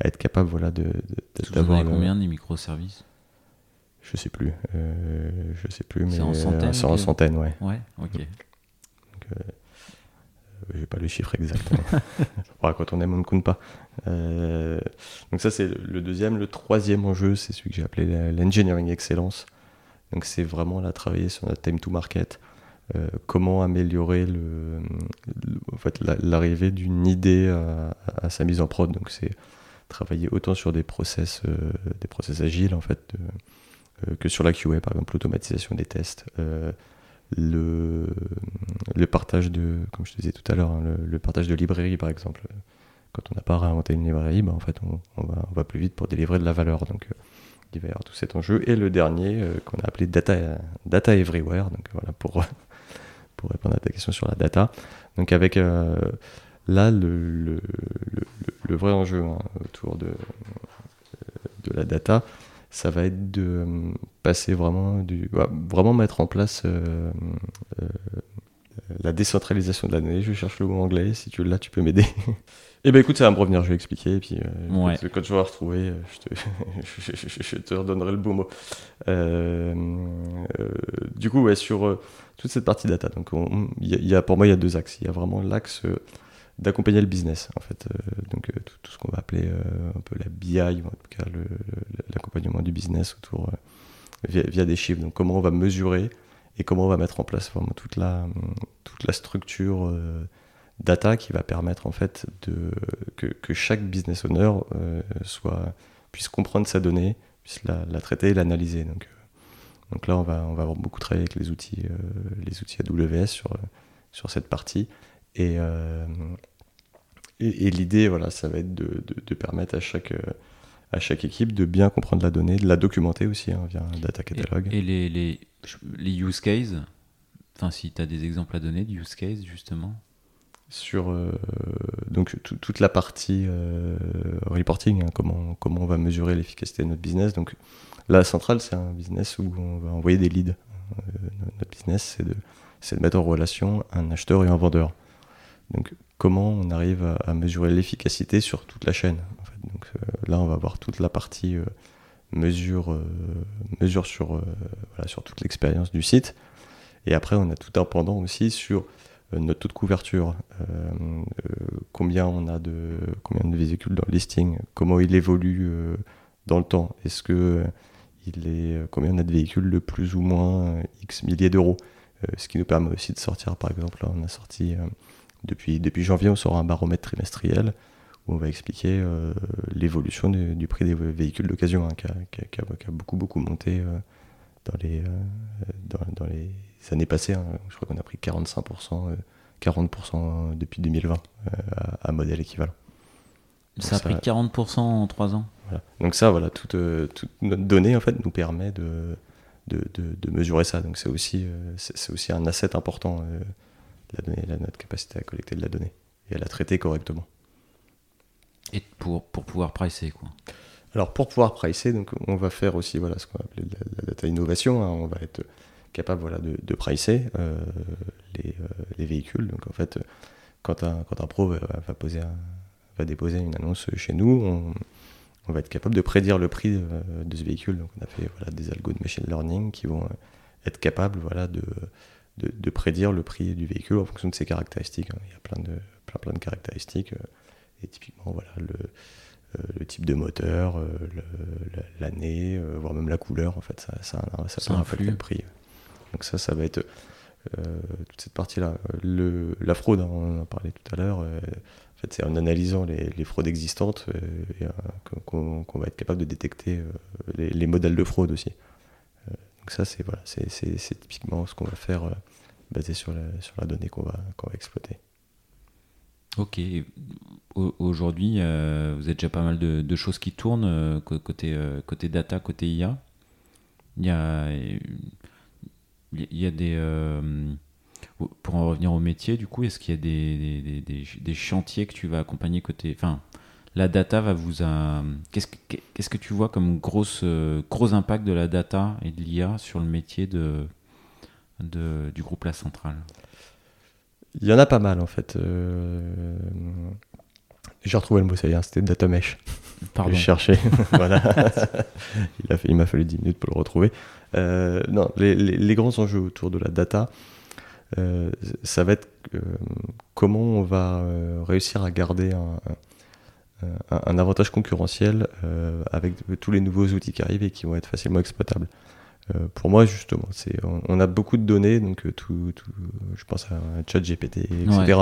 à, être capable voilà, de, de- d'avoir le- combien des microservices? Je sais plus. euh, je sais plus, mais C'est en centaines, c'est en centaines, ouais. Ouais, ok. Donc, euh, j'ai pas le chiffre exact. *laughs* quand on aime, on ne compte pas. Euh, donc ça, c'est le deuxième. Le troisième enjeu, c'est celui que j'ai appelé l'engineering excellence. Donc c'est vraiment là travailler sur notre time to market. Euh, comment améliorer le, en fait, l'arrivée d'une idée à, sa mise en prod. Donc c'est travailler autant sur des process, euh, des process agiles en fait, que sur la QA, par exemple l'automatisation des tests le, le partage de, comme je disais tout à l'heure, hein, le, partage de librairies par exemple. Quand on n'a pas réinventé une librairie, bah, en fait on, va, on, va, plus vite pour délivrer de la valeur. Donc euh, il va y avoir tout cet enjeu. Et le dernier euh, qu'on a appelé data, data everywhere, donc voilà pour, *laughs* pour répondre à ta question sur la data. Donc avec euh, là le, le, le, vrai enjeu hein, autour de, de la data, ça va être de euh, passer vraiment du vraiment mettre en place euh, euh, la décentralisation de la donnée. Je cherche le mot anglais, si tu l'as, tu peux m'aider. *laughs* Eh ben écoute, ça va me revenir, je vais expliquer, et puis quand je vais retrouver, je te, *laughs* je, te, redonnerai le beau mot. du coup, ouais, sur toute cette partie data, donc il y, a, pour moi, il y a deux axes. Il y a vraiment l'axe d'accompagner le business, en fait. Euh, donc euh, tout, ce qu'on va appeler euh, un peu la BI, en tout cas l'accompagnement du business autour via, des chiffres. Donc comment on va mesurer et comment on va mettre en place vraiment toute la, toute la structure data qui va permettre en fait de, que, que chaque business owner puisse comprendre sa donnée, puisse la, la traiter et l'analyser. Donc, donc là, on va, on va avoir beaucoup travaillé avec les outils, les outils AWS sur, sur cette partie. Euh, et, et, l'idée, voilà, ça va être de, de, permettre à chaque, à chaque équipe de bien comprendre la donnée, de la documenter aussi hein, via un data catalogue. Et, les, les, les, use cases, enfin, si tu as des exemples à donner de use cases, justement sur euh, donc toute la partie euh, reporting, hein, comment, comment on va mesurer l'efficacité de notre business. Donc la centrale, c'est un business où on va envoyer des leads. notre business, c'est de, de mettre en relation un acheteur et un vendeur. Donc, comment on arrive à, mesurer l'efficacité sur toute la chaîne Donc, euh, Là, on va voir toute la partie euh, mesure, euh, mesure sur, voilà, sur toute l'expérience du site. Et après, on a tout un pendant aussi sur notre taux de couverture, combien on a de combien de véhicules dans le listing, comment il évolue dans le temps, est-ce que il est combien on a de véhicules de plus ou moins x milliers d'euros, ce qui nous permet aussi de sortir par exemple là on a sorti depuis, depuis janvier, on sort un baromètre trimestriel où on va expliquer euh, l'évolution du, prix des véhicules d'occasion, hein, qui, a, beaucoup, beaucoup monté euh, dans, les, euh, dans, les années passées. Hein. Je crois qu'on a pris 45%, 40% depuis 2020 à, modèle équivalent. ça a pris 40% en 3 ans Donc ça, voilà, toute, toute, notre donnée en fait, nous permet de, de, de, mesurer ça. Donc c'est aussi, c'est aussi un asset important la donnée, la, notre capacité à collecter de la donnée et à la traiter correctement. Et pour, pour pouvoir pricer, quoi. Alors pour pouvoir pricer, donc on va faire aussi voilà, ce qu'on va appeler la, data innovation. Hein. on va être capable voilà, de, de pricer euh, les, euh, les, véhicules. Donc en fait, quand un, quand un pro va, poser va déposer une annonce chez nous, on, on, va être capable de prédire le prix de, de ce véhicule. Donc on a fait voilà, des algos de machine learning qui vont être capables voilà, de, de, prédire le prix du véhicule en fonction de ses caractéristiques. Hein. Il y a plein de, plein, plein de caractéristiques. Euh, et typiquement, voilà, le, euh, le type de moteur, euh, l'année, voire même la couleur, en fait, ça, ça, ça, ça peut le prix. Donc ça, ça va être toute cette partie-là. La fraude, hein, on en parlait tout à l'heure, en fait, c'est en analysant les, les fraudes existantes qu'on va être capable de détecter les, les, modèles de fraude aussi. Donc ça, c'est voilà, typiquement ce qu'on va faire euh, basé sur la, sur la donnée qu'on va, qu'on va exploiter. Ok. Aujourd'hui, euh, vous avez déjà pas mal de, de choses qui tournent euh, côté, côté data, côté IA. Il y a, il y a des. pour en revenir au métier, du coup, est-ce qu'il y a des, des, des, des, chantiers que tu vas accompagner côté. Enfin, la data va vous... Qu'est-ce que, qu'est-ce que tu vois comme grosse, euh, gros impact de la data et de l'IA sur le métier de, de, du groupe La Centrale? Il y en a pas mal en fait. Euh... J'ai retrouvé le mot, ça y est, c'était data mesh. Pardon. Je cherchais. *laughs* voilà. *laughs* il, m'a fallu 10 minutes pour le retrouver. Euh, non, les, les, les, grands enjeux autour de la data, ça va être comment on va réussir à garder un, un, avantage concurrentiel avec tous les nouveaux outils qui arrivent et qui vont être facilement exploitables. pour moi, justement, c'est on, a beaucoup de données, donc tout, je pense à ChatGPT, etc.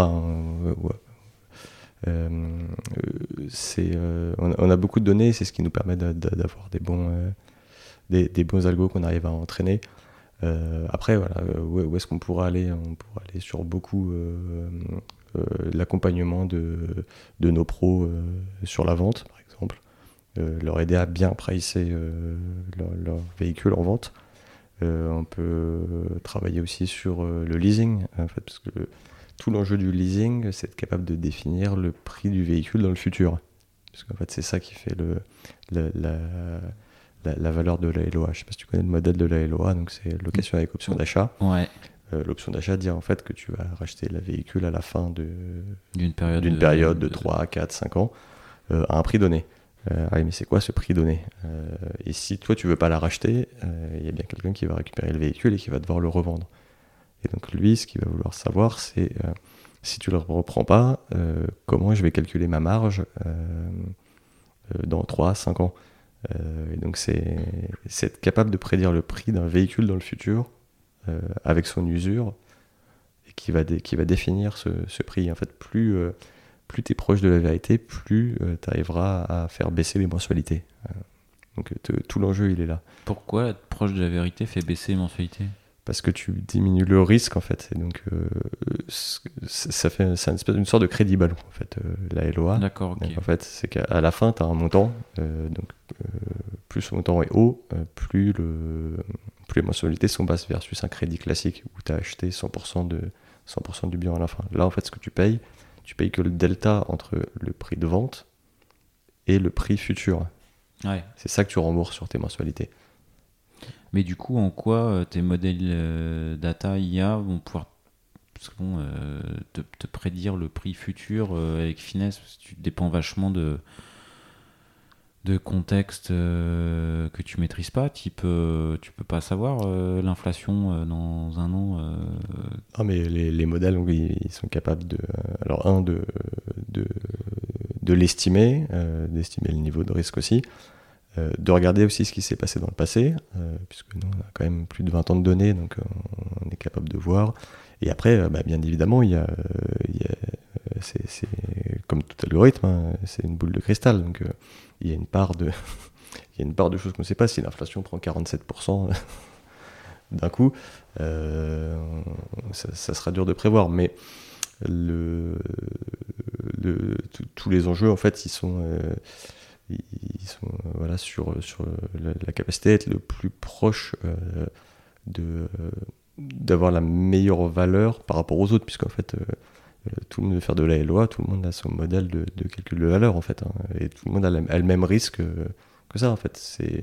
Euh, c'est, euh, on, a beaucoup de données, c'est ce qui nous permet d'avoir des bons, euh, des, des, bons algos qu'on arrive à entraîner. après, voilà, où, est-ce qu'on pourra aller? On pourra aller sur beaucoup l'accompagnement de, de, nos pros sur la vente, par exemple. leur aider à bien pricer leur, leur, véhicule en vente. on peut travailler aussi sur le leasing, en fait, parce que tout l'enjeu du leasing, c'est être capable de définir le prix du véhicule dans le futur. Parce qu'en fait, c'est ça qui fait le, la, la, valeur de la LOA. Je ne sais pas si tu connais le modèle de la LOA, donc c'est location avec option d'achat. Ouais. Euh, l'option d'achat dit en fait que tu vas racheter le véhicule à la fin d'une période, d'une période de, 3, 4, 5 ans euh, à un prix donné. Euh, ah mais c'est quoi ce prix donné? Et si toi tu veux pas la racheter, il y a bien quelqu'un qui va récupérer le véhicule et qui va devoir le revendre. Et donc lui, ce qu'il va vouloir savoir, c'est si tu ne le reprends pas, comment je vais calculer ma marge dans 3 à 5 ans. et donc c'est être capable de prédire le prix d'un véhicule dans le futur avec son usure et qui va, qui va définir ce, ce, prix. En fait, plus, plus tu es proche de la vérité, plus tu arriveras à faire baisser les mensualités. donc tout l'enjeu, il est là. Pourquoi être proche de la vérité fait baisser les mensualités parce que tu diminues le risque en fait. Et donc euh, ça fait c'est une, une sorte de crédit ballon en fait euh, la LOA. D'accord. En fait, c'est qu'à la fin tu as un montant, euh, donc plus le montant est haut, plus le les mensualités sont basses versus un crédit classique où tu as acheté 100% de 100% du bien à la fin. Là en fait ce que tu payes, tu payes que le delta entre le prix de vente et le prix futur. Ouais. C'est ça que tu rembourses sur tes mensualités. Mais du coup, en quoi euh, tes modèles euh, data IA vont pouvoir euh, te, prédire le prix futur avec finesse? Parce que Tu dépends vachement de, de contextes que tu maîtrises pas. Type, tu peux pas savoir l'inflation dans un an. Ah, mais les, modèles, ils sont capables de. alors, un, de, de, de l'estimer, d'estimer le niveau de risque aussi. Euh, de regarder aussi ce qui s'est passé dans le passé, euh, puisque nous, on a quand même plus de 20 ans de données, donc euh, on est capable de voir. Et après, bah, bien évidemment, il y a, c'est, comme tout algorithme, hein, c'est une boule de cristal, donc il y a une part de, *laughs* il y a une part de choses qu'on ne sait pas. Si l'inflation prend 47% *laughs* d'un coup, ça, ça, sera dur de prévoir, mais le, tous les enjeux, en fait, ils sont ils sont euh, voilà, sur, sur la, capacité d'être le plus proche euh, euh, d'avoir la meilleure valeur par rapport aux autres, puisqu'en fait, tout le monde veut faire de la LOA, tout le monde a son modèle de, de calcul de valeur, en fait, hein, et tout le monde a, le même risque que ça, en fait. C'est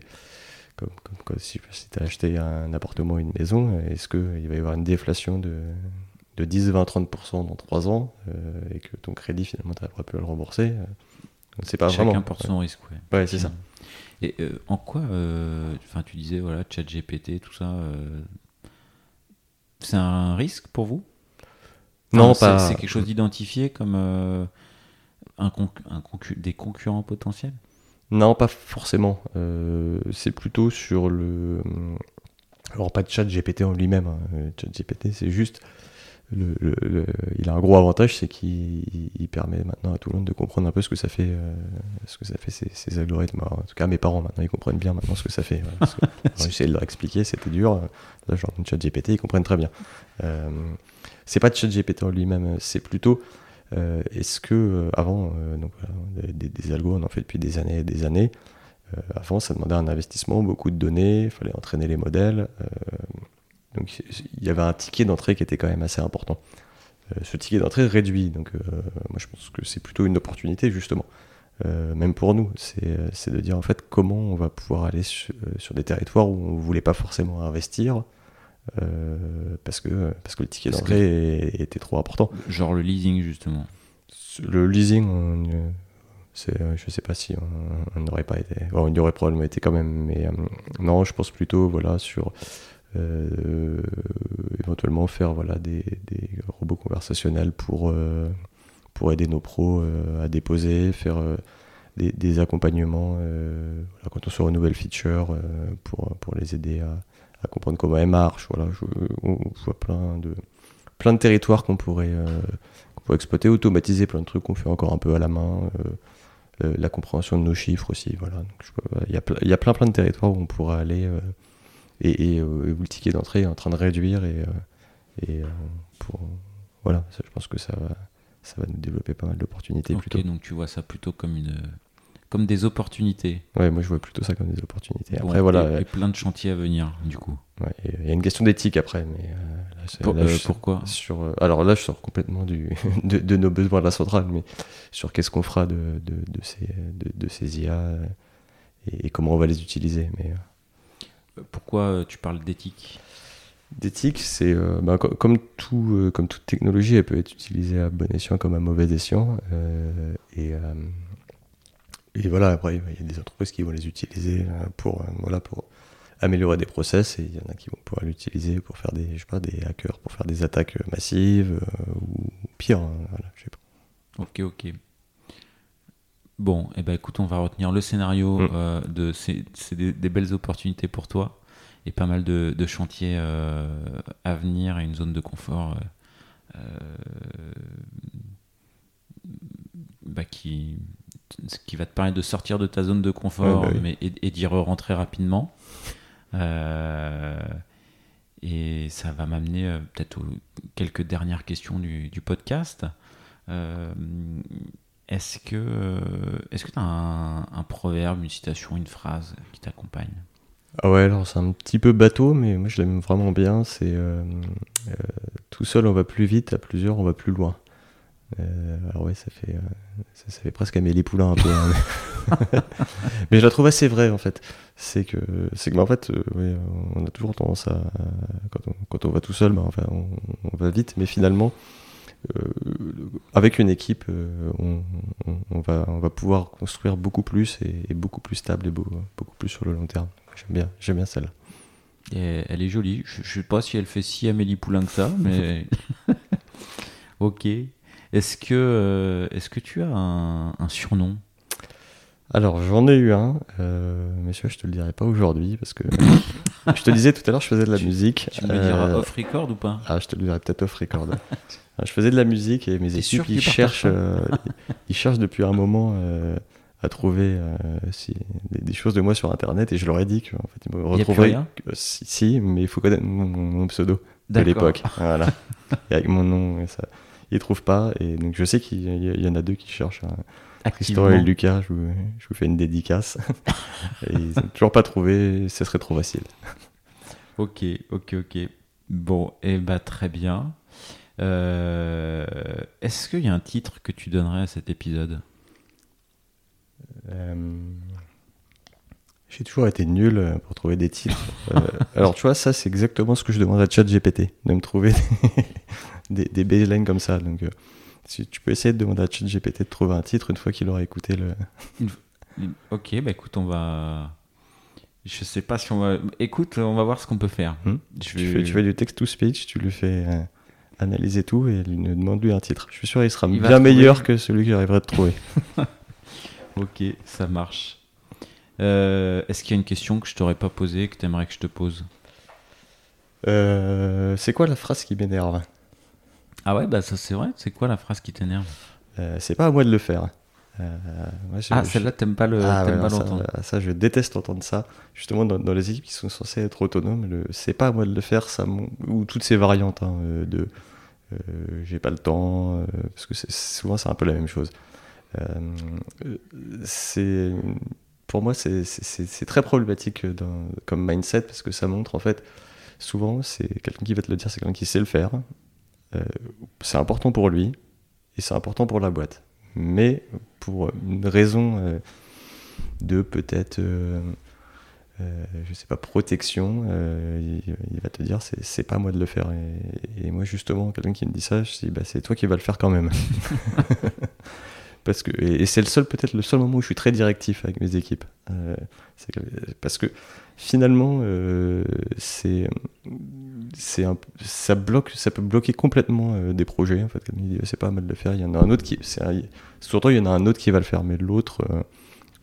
comme, comme, si, tu as acheté un appartement ou une maison, est-ce qu'il va y avoir une déflation de, de 10, 20, 30% dans 3 ans, et que ton crédit, finalement, tu n'arriveras plus à le rembourser c'est pas Chacun vraiment. porte son risque, ouais. c'est ça. Et euh, en quoi, euh, enfin, tu disais, voilà, chat GPT, tout ça, euh, c'est un risque pour vous? Non, pas. C'est quelque chose d'identifié comme un, un des concurrents potentiels? Non, pas forcément. c'est plutôt sur le. Alors, pas de chat GPT en lui-même. Hein. Chat GPT, c'est juste le, il a un gros avantage, c'est qu'il permet maintenant à tout le monde de comprendre un peu ce que ça fait, euh, ce que ça fait ces, algorithmes. en tout cas, mes parents maintenant, ils comprennent bien maintenant ce que ça fait. *laughs* J'ai essayé de leur expliquer, c'était dur. Là, genre une chat GPT, ils comprennent très bien. Euh, c'est pas de chat GPT en lui-même, c'est plutôt euh, est-ce que euh, avant, donc, des, des, algos, on en fait depuis des années et des années. avant, ça demandait un investissement, beaucoup de données, il fallait entraîner les modèles. Donc il y avait un ticket d'entrée qui était quand même assez important. Euh, ce ticket d'entrée réduit, donc euh, moi je pense que c'est plutôt une opportunité justement. Euh, même pour nous, c'est de dire en fait comment on va pouvoir aller sur, des territoires où on ne voulait pas forcément investir parce, que, parce que le ticket d'entrée était trop important. Genre le leasing justement. Le leasing, je ne sais pas si on n'aurait pas été. Bon, il y aurait probablement été quand même, mais non, je pense plutôt voilà, sur Euh, éventuellement faire voilà, des, des robots conversationnels pour, euh, pour aider nos pros euh, à déposer, faire euh, des, des accompagnements euh, quand on sort une nouvelle feature euh, pour, pour les aider à, à comprendre comment elle marche. Voilà, je, on voit plein de, plein de territoires qu'on pourrait, euh, qu'on pourrait exploiter, automatiser plein de trucs qu'on fait encore un peu à la main. euh, la compréhension de nos chiffres aussi. Voilà. Je il, y a ple- il y a plein plein de territoires où on pourra aller euh, et, et, euh, où le ticket d'entrée est en train de réduire et, et pour voilà, ça, je pense que ça va, ça va nous développer pas mal d'opportunités Ok, plutôt. donc tu vois ça plutôt comme une comme des opportunités. Ouais, moi je vois plutôt ça comme des opportunités. Après et- voilà, et, plein de chantiers à venir du coup. ouais, et il y a une question d'éthique après, mais euh, là, Pour- là, euh, je- pourquoi sur, euh, alors là, je sors complètement du, *laughs* de, de nos besoins de la centrale, mais sur qu'est-ce qu'on fera de, de, de ces, de, ces IA euh, et, et comment on va les utiliser. Mais euh, Pourquoi euh, tu parles d'éthique? D'éthique, c'est euh, bah, co- comme, tout, euh, comme toute technologie, elle peut être utilisée à bon escient comme à mauvais escient. euh, et, euh, et voilà, après, il y a des entreprises qui vont les utiliser euh, pour, euh, voilà, pour améliorer des process et il y en a qui vont pouvoir l'utiliser pour faire des, je sais pas, des hackers, pour faire des attaques massives euh, ou pire. hein, voilà, je sais pas. Ok, ok. Bon, et ben écoute, on va retenir le scénario Mm. euh, de c'est c'est des, des belles opportunités pour toi et pas mal de, de chantiers euh, à venir et une zone de confort euh, euh, bah, qui qui va te permettre de sortir de ta zone de confort Ouais, bah oui. mais, et, et d'y rentrer rapidement. Euh, et ça va m'amener euh, peut-être aux quelques dernières questions du, du podcast. Euh, est-ce que est-ce que tu as un, un proverbe, une citation, une phrase qui t'accompagne? Ah ouais, alors c'est un petit peu bateau, mais moi je l'aime vraiment bien. C'est tout seul on va plus vite, à plusieurs on va plus loin. Euh, alors ouais, ça fait, euh, ça, ça fait presque Amélie Poulain un peu. hein, *laughs* mais... je la trouve assez vraie en fait. C'est que, c'est que bah, en fait, euh, ouais, on a toujours tendance à, quand on, quand on va tout seul, bah, enfin, on, on va vite, mais finalement, euh, avec une équipe, on, on- on va, on va pouvoir construire beaucoup plus et, et beaucoup plus stable et beau- beaucoup plus sur le long terme. J'aime bien, j'aime bien celle-là. Et Elle est jolie. Je, je sais pas si elle fait si Amélie Poulain que ça, mais *laughs* ok. Est-ce que euh, est-ce que tu as un, un surnom? Alors j'en ai eu un, euh, mais celui-là je te le dirai pas aujourd'hui parce que *laughs* je te disais tout à l'heure je faisais de la Tu- musique. Tu me le diras euh, off record ou pas? Ah, je te le dirai peut-être off record. Ah, *laughs* je faisais de la musique et mes équipes ils cherchent, euh, ils, cherchent depuis un moment euh, à trouver euh, si, des, des choses de moi sur internet et je leur ai dit qu'en fait ils me retrouveraient. si, si, mais il faut connaître mon, mon- mon pseudo de l'époque. Voilà. *laughs* et avec mon nom, et ça, ils trouvent pas et donc je sais qu'il y, en a deux qui cherchent. hein. Tristan et Lucas, je vous, je vous fais une dédicace. *laughs* et ils n'ont toujours pas trouvé, ce serait trop facile. Ok, ok, ok. Bon, et bah très bien. Euh, Est-ce qu'il y a un titre que tu donnerais à cet épisode? Euh, J'ai toujours été nul euh, pour trouver des titres. Euh, *laughs* alors tu vois, ça c'est exactement ce que je demande à ChatGPT, de me trouver des, des, des baselines comme ça. Donc euh, si tu peux essayer de demander à ChatGPT de trouver un titre une fois qu'il aura écouté le... Ok, bah écoute, on va. Je sais pas si on va. Écoute, on va voir ce qu'on peut faire. Hmm Je Tu, fais, tu fais du text-to-speech, tu lui fais euh, analyser tout et lui demande-lui un titre. Je suis sûr qu'il sera Il bien trouver. meilleur que celui qu'il arriverait de trouver. *laughs* *laughs* Ok, ça marche. Euh, Est-ce qu'il y a une question que je t'aurais pas posée que tu aimerais que je te pose? Euh, c'est quoi la phrase qui m'énerve? Ah ouais, bah ça c'est vrai. C'est quoi la phrase qui t'énerve? Euh, C'est pas à moi de le faire. Euh, moi, Ah, celle-là, t'aimes pas le, Ah t'aimes ouais, pas non, l'entendre. ça, ça, je déteste entendre ça. Justement, dans, dans les équipes qui sont censées être autonomes, le c'est pas à moi de le faire, ça, ou toutes ces variantes hein, euh, de euh, j'ai pas le temps, parce que souvent c'est un peu la même chose. C'est pour moi, c'est- très problématique dans- comme mindset parce que ça montre en fait, souvent, c'est quelqu'un qui va te le dire, c'est quelqu'un qui sait le faire. Euh, c'est important pour lui et c'est important pour la boîte. Mais pour une raison euh, de peut-être, euh, euh, je sais pas, protection, il, va te dire c'est pas à moi de le faire. Et, et moi, justement, quelqu'un qui me dit ça, je dis bah, c'est toi qui vas le faire quand même. *laughs* parce que et, c'est le seul peut-être le seul moment où je suis très directif avec mes équipes. Euh, parce que finalement, euh, c'est c'est ça bloque, ça peut bloquer complètement euh, des projets. En fait, c'est pas mal de le faire. Il y en a un autre qui, un, surtout il y en a un autre qui va le faire, mais l'autre,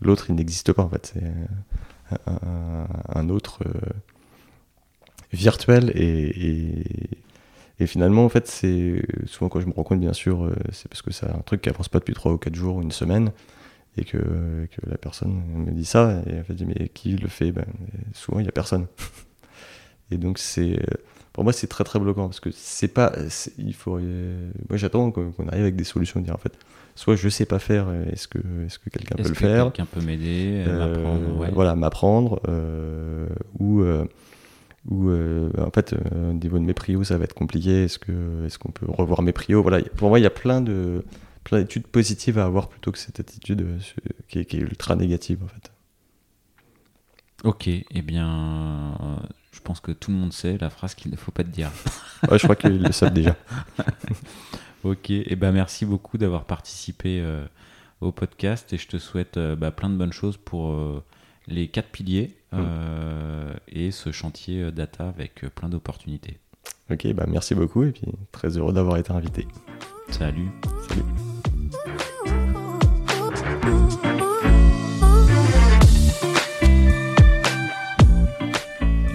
l'autre il n'existe pas en fait. C'est un, autre virtuel et finalement, en fait, c'est souvent quand je me rends compte, bien sûr, euh, c'est parce que c'est un truc qui avance pas depuis 3 ou 4 jours ou une semaine, et que, que la personne me dit ça, et en fait, mais qui le fait? Ben, Souvent, il n'y a personne. *laughs* et donc, c'est pour moi, c'est très très bloquant, parce que c'est pas. Il faut, euh, moi, j'attends qu'on arrive avec des solutions, dire en fait, soit je sais pas faire, est-ce que, est que quelqu'un peut le faire? Quelqu'un peut m'aider, euh, m'apprendre, Voilà, m'apprendre, ou ou euh, en fait euh, au niveau de mes prios ça va être compliqué. Est-ce que est-ce qu'on peut revoir mes prios? Voilà pour moi il y a plein de plein d'études positives à avoir plutôt que cette attitude euh, qui, est, ultra négative en fait. Ok et eh bien je pense que tout le monde sait la phrase qu'il ne faut pas te dire. Ouais, je crois qu'ils le savent déjà. *laughs* Ok et eh ben merci beaucoup d'avoir participé au podcast et je te souhaite bah, plein de bonnes choses pour les quatre piliers mm. euh, et ce chantier euh, data avec euh, plein d'opportunités. Ok, bah merci beaucoup et puis très heureux d'avoir été invité. Salut. Salut.